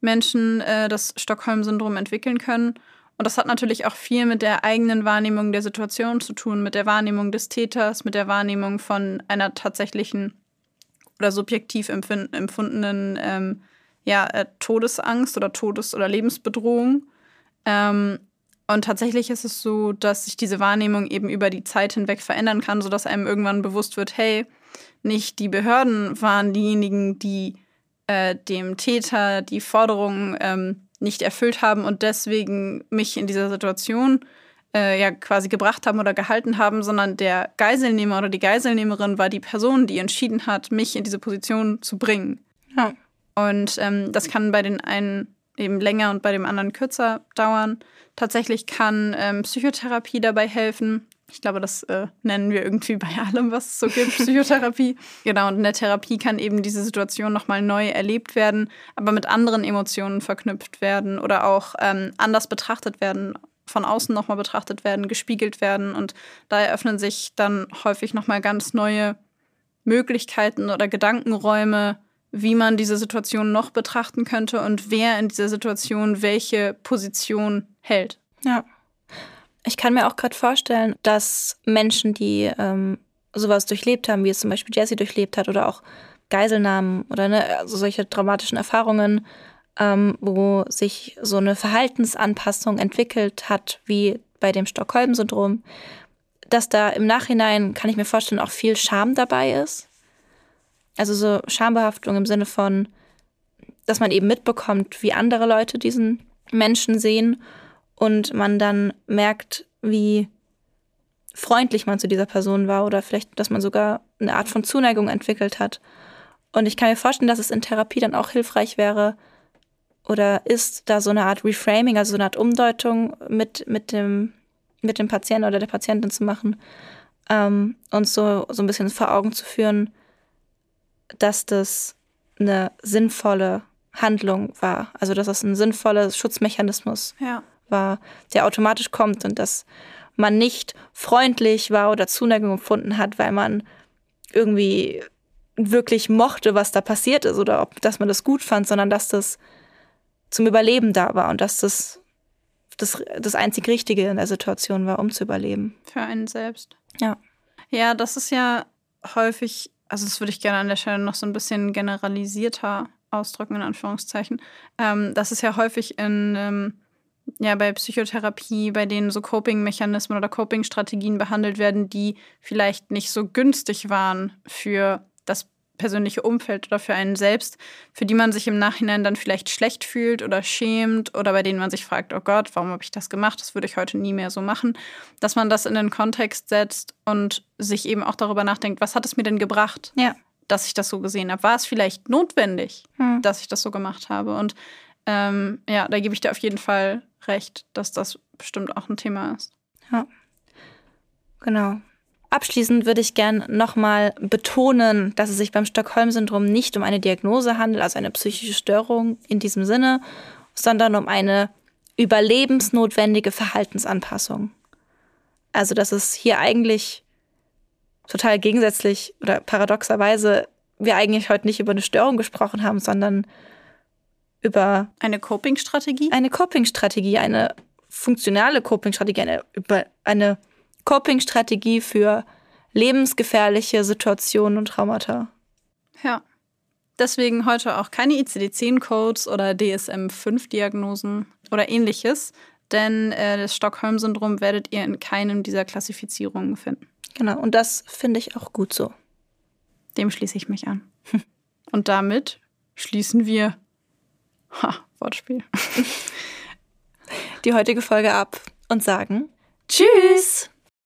Menschen äh, das Stockholm-Syndrom entwickeln können. Und das hat natürlich auch viel mit der eigenen Wahrnehmung der Situation zu tun, mit der Wahrnehmung des Täters, mit der Wahrnehmung von einer tatsächlichen oder subjektiv empfundenen ähm, ja, äh, Todesangst oder Todes- oder Lebensbedrohung. Ähm, und tatsächlich ist es so, dass sich diese Wahrnehmung eben über die Zeit hinweg verändern kann, sodass einem irgendwann bewusst wird, hey, nicht die Behörden waren diejenigen, die äh, dem Täter die Forderungen ähm, nicht erfüllt haben und deswegen mich in dieser Situation äh, ja quasi gebracht haben oder gehalten haben, sondern der Geiselnehmer oder die Geiselnehmerin war die Person, die entschieden hat, mich in diese Position zu bringen. Ja. Und ähm, das kann bei den einen eben länger und bei dem anderen kürzer dauern. Tatsächlich kann ähm, Psychotherapie dabei helfen. Ich glaube, das äh, nennen wir irgendwie bei allem, was es so gibt, Psychotherapie. genau, und in der Therapie kann eben diese Situation nochmal neu erlebt werden, aber mit anderen Emotionen verknüpft werden oder auch ähm, anders betrachtet werden, von außen nochmal betrachtet werden, gespiegelt werden. Und da eröffnen sich dann häufig nochmal ganz neue Möglichkeiten oder Gedankenräume, wie man diese Situation noch betrachten könnte und wer in dieser Situation welche Position hält. Ja. Ich kann mir auch gerade vorstellen, dass Menschen, die ähm, sowas durchlebt haben, wie es zum Beispiel Jesse durchlebt hat oder auch Geiselnahmen oder ne, also solche traumatischen Erfahrungen, ähm, wo sich so eine Verhaltensanpassung entwickelt hat, wie bei dem Stockholm-Syndrom, dass da im Nachhinein, kann ich mir vorstellen, auch viel Scham dabei ist also so Schambehaftung im Sinne von, dass man eben mitbekommt, wie andere Leute diesen Menschen sehen und man dann merkt, wie freundlich man zu dieser Person war oder vielleicht, dass man sogar eine Art von Zuneigung entwickelt hat. Und ich kann mir vorstellen, dass es in Therapie dann auch hilfreich wäre oder ist, da so eine Art Reframing, also so eine Art Umdeutung mit, mit, dem, mit dem Patienten oder der Patientin zu machen ähm, und so, so ein bisschen vor Augen zu führen, dass das eine sinnvolle Handlung war. Also dass das ein sinnvoller Schutzmechanismus ja. war, der automatisch kommt und dass man nicht freundlich war oder Zuneigung empfunden hat, weil man irgendwie wirklich mochte, was da passiert ist oder ob, dass man das gut fand, sondern dass das zum Überleben da war und dass das das, das einzig Richtige in der Situation war, um zu überleben. Für einen selbst. Ja. Ja, das ist ja häufig also das würde ich gerne an der Stelle noch so ein bisschen generalisierter ausdrücken, in Anführungszeichen. Ähm, das ist ja häufig in, ähm, ja, bei Psychotherapie, bei denen so Coping-Mechanismen oder Coping-Strategien behandelt werden, die vielleicht nicht so günstig waren für das persönliche Umfeld oder für einen selbst, für die man sich im Nachhinein dann vielleicht schlecht fühlt oder schämt oder bei denen man sich fragt, oh Gott, warum habe ich das gemacht? Das würde ich heute nie mehr so machen. Dass man das in den Kontext setzt und sich eben auch darüber nachdenkt, was hat es mir denn gebracht, Ja. dass ich das so gesehen habe? War es vielleicht notwendig, Hm. dass ich das so gemacht habe? Und ähm, ja, da gebe ich dir auf jeden Fall recht, dass das bestimmt auch ein Thema ist. Genau. Abschließend würde ich gern nochmal betonen, dass es sich beim Stockholm-Syndrom nicht um eine Diagnose handelt, also eine psychische Störung in diesem Sinne, sondern um eine überlebensnotwendige Verhaltensanpassung. Also, dass es hier eigentlich total gegensätzlich oder paradoxerweise wir eigentlich heute nicht über eine Störung gesprochen haben, sondern über Eine Coping-Strategie? eine Coping-Strategie, eine funktionale Coping-Strategie, eine, über- eine Coping-Strategie für lebensgefährliche Situationen und Traumata. Ja. Deswegen heute auch keine ICD-10-Codes oder DSM-5-Diagnosen oder ähnliches, denn äh, das Stockholm-Syndrom werdet ihr in keinem dieser Klassifizierungen finden. Genau, und das finde ich auch gut so. Dem schließe ich mich an. Und damit schließen wir. Ha, Wortspiel. Die heutige Folge ab und sagen Tschüss!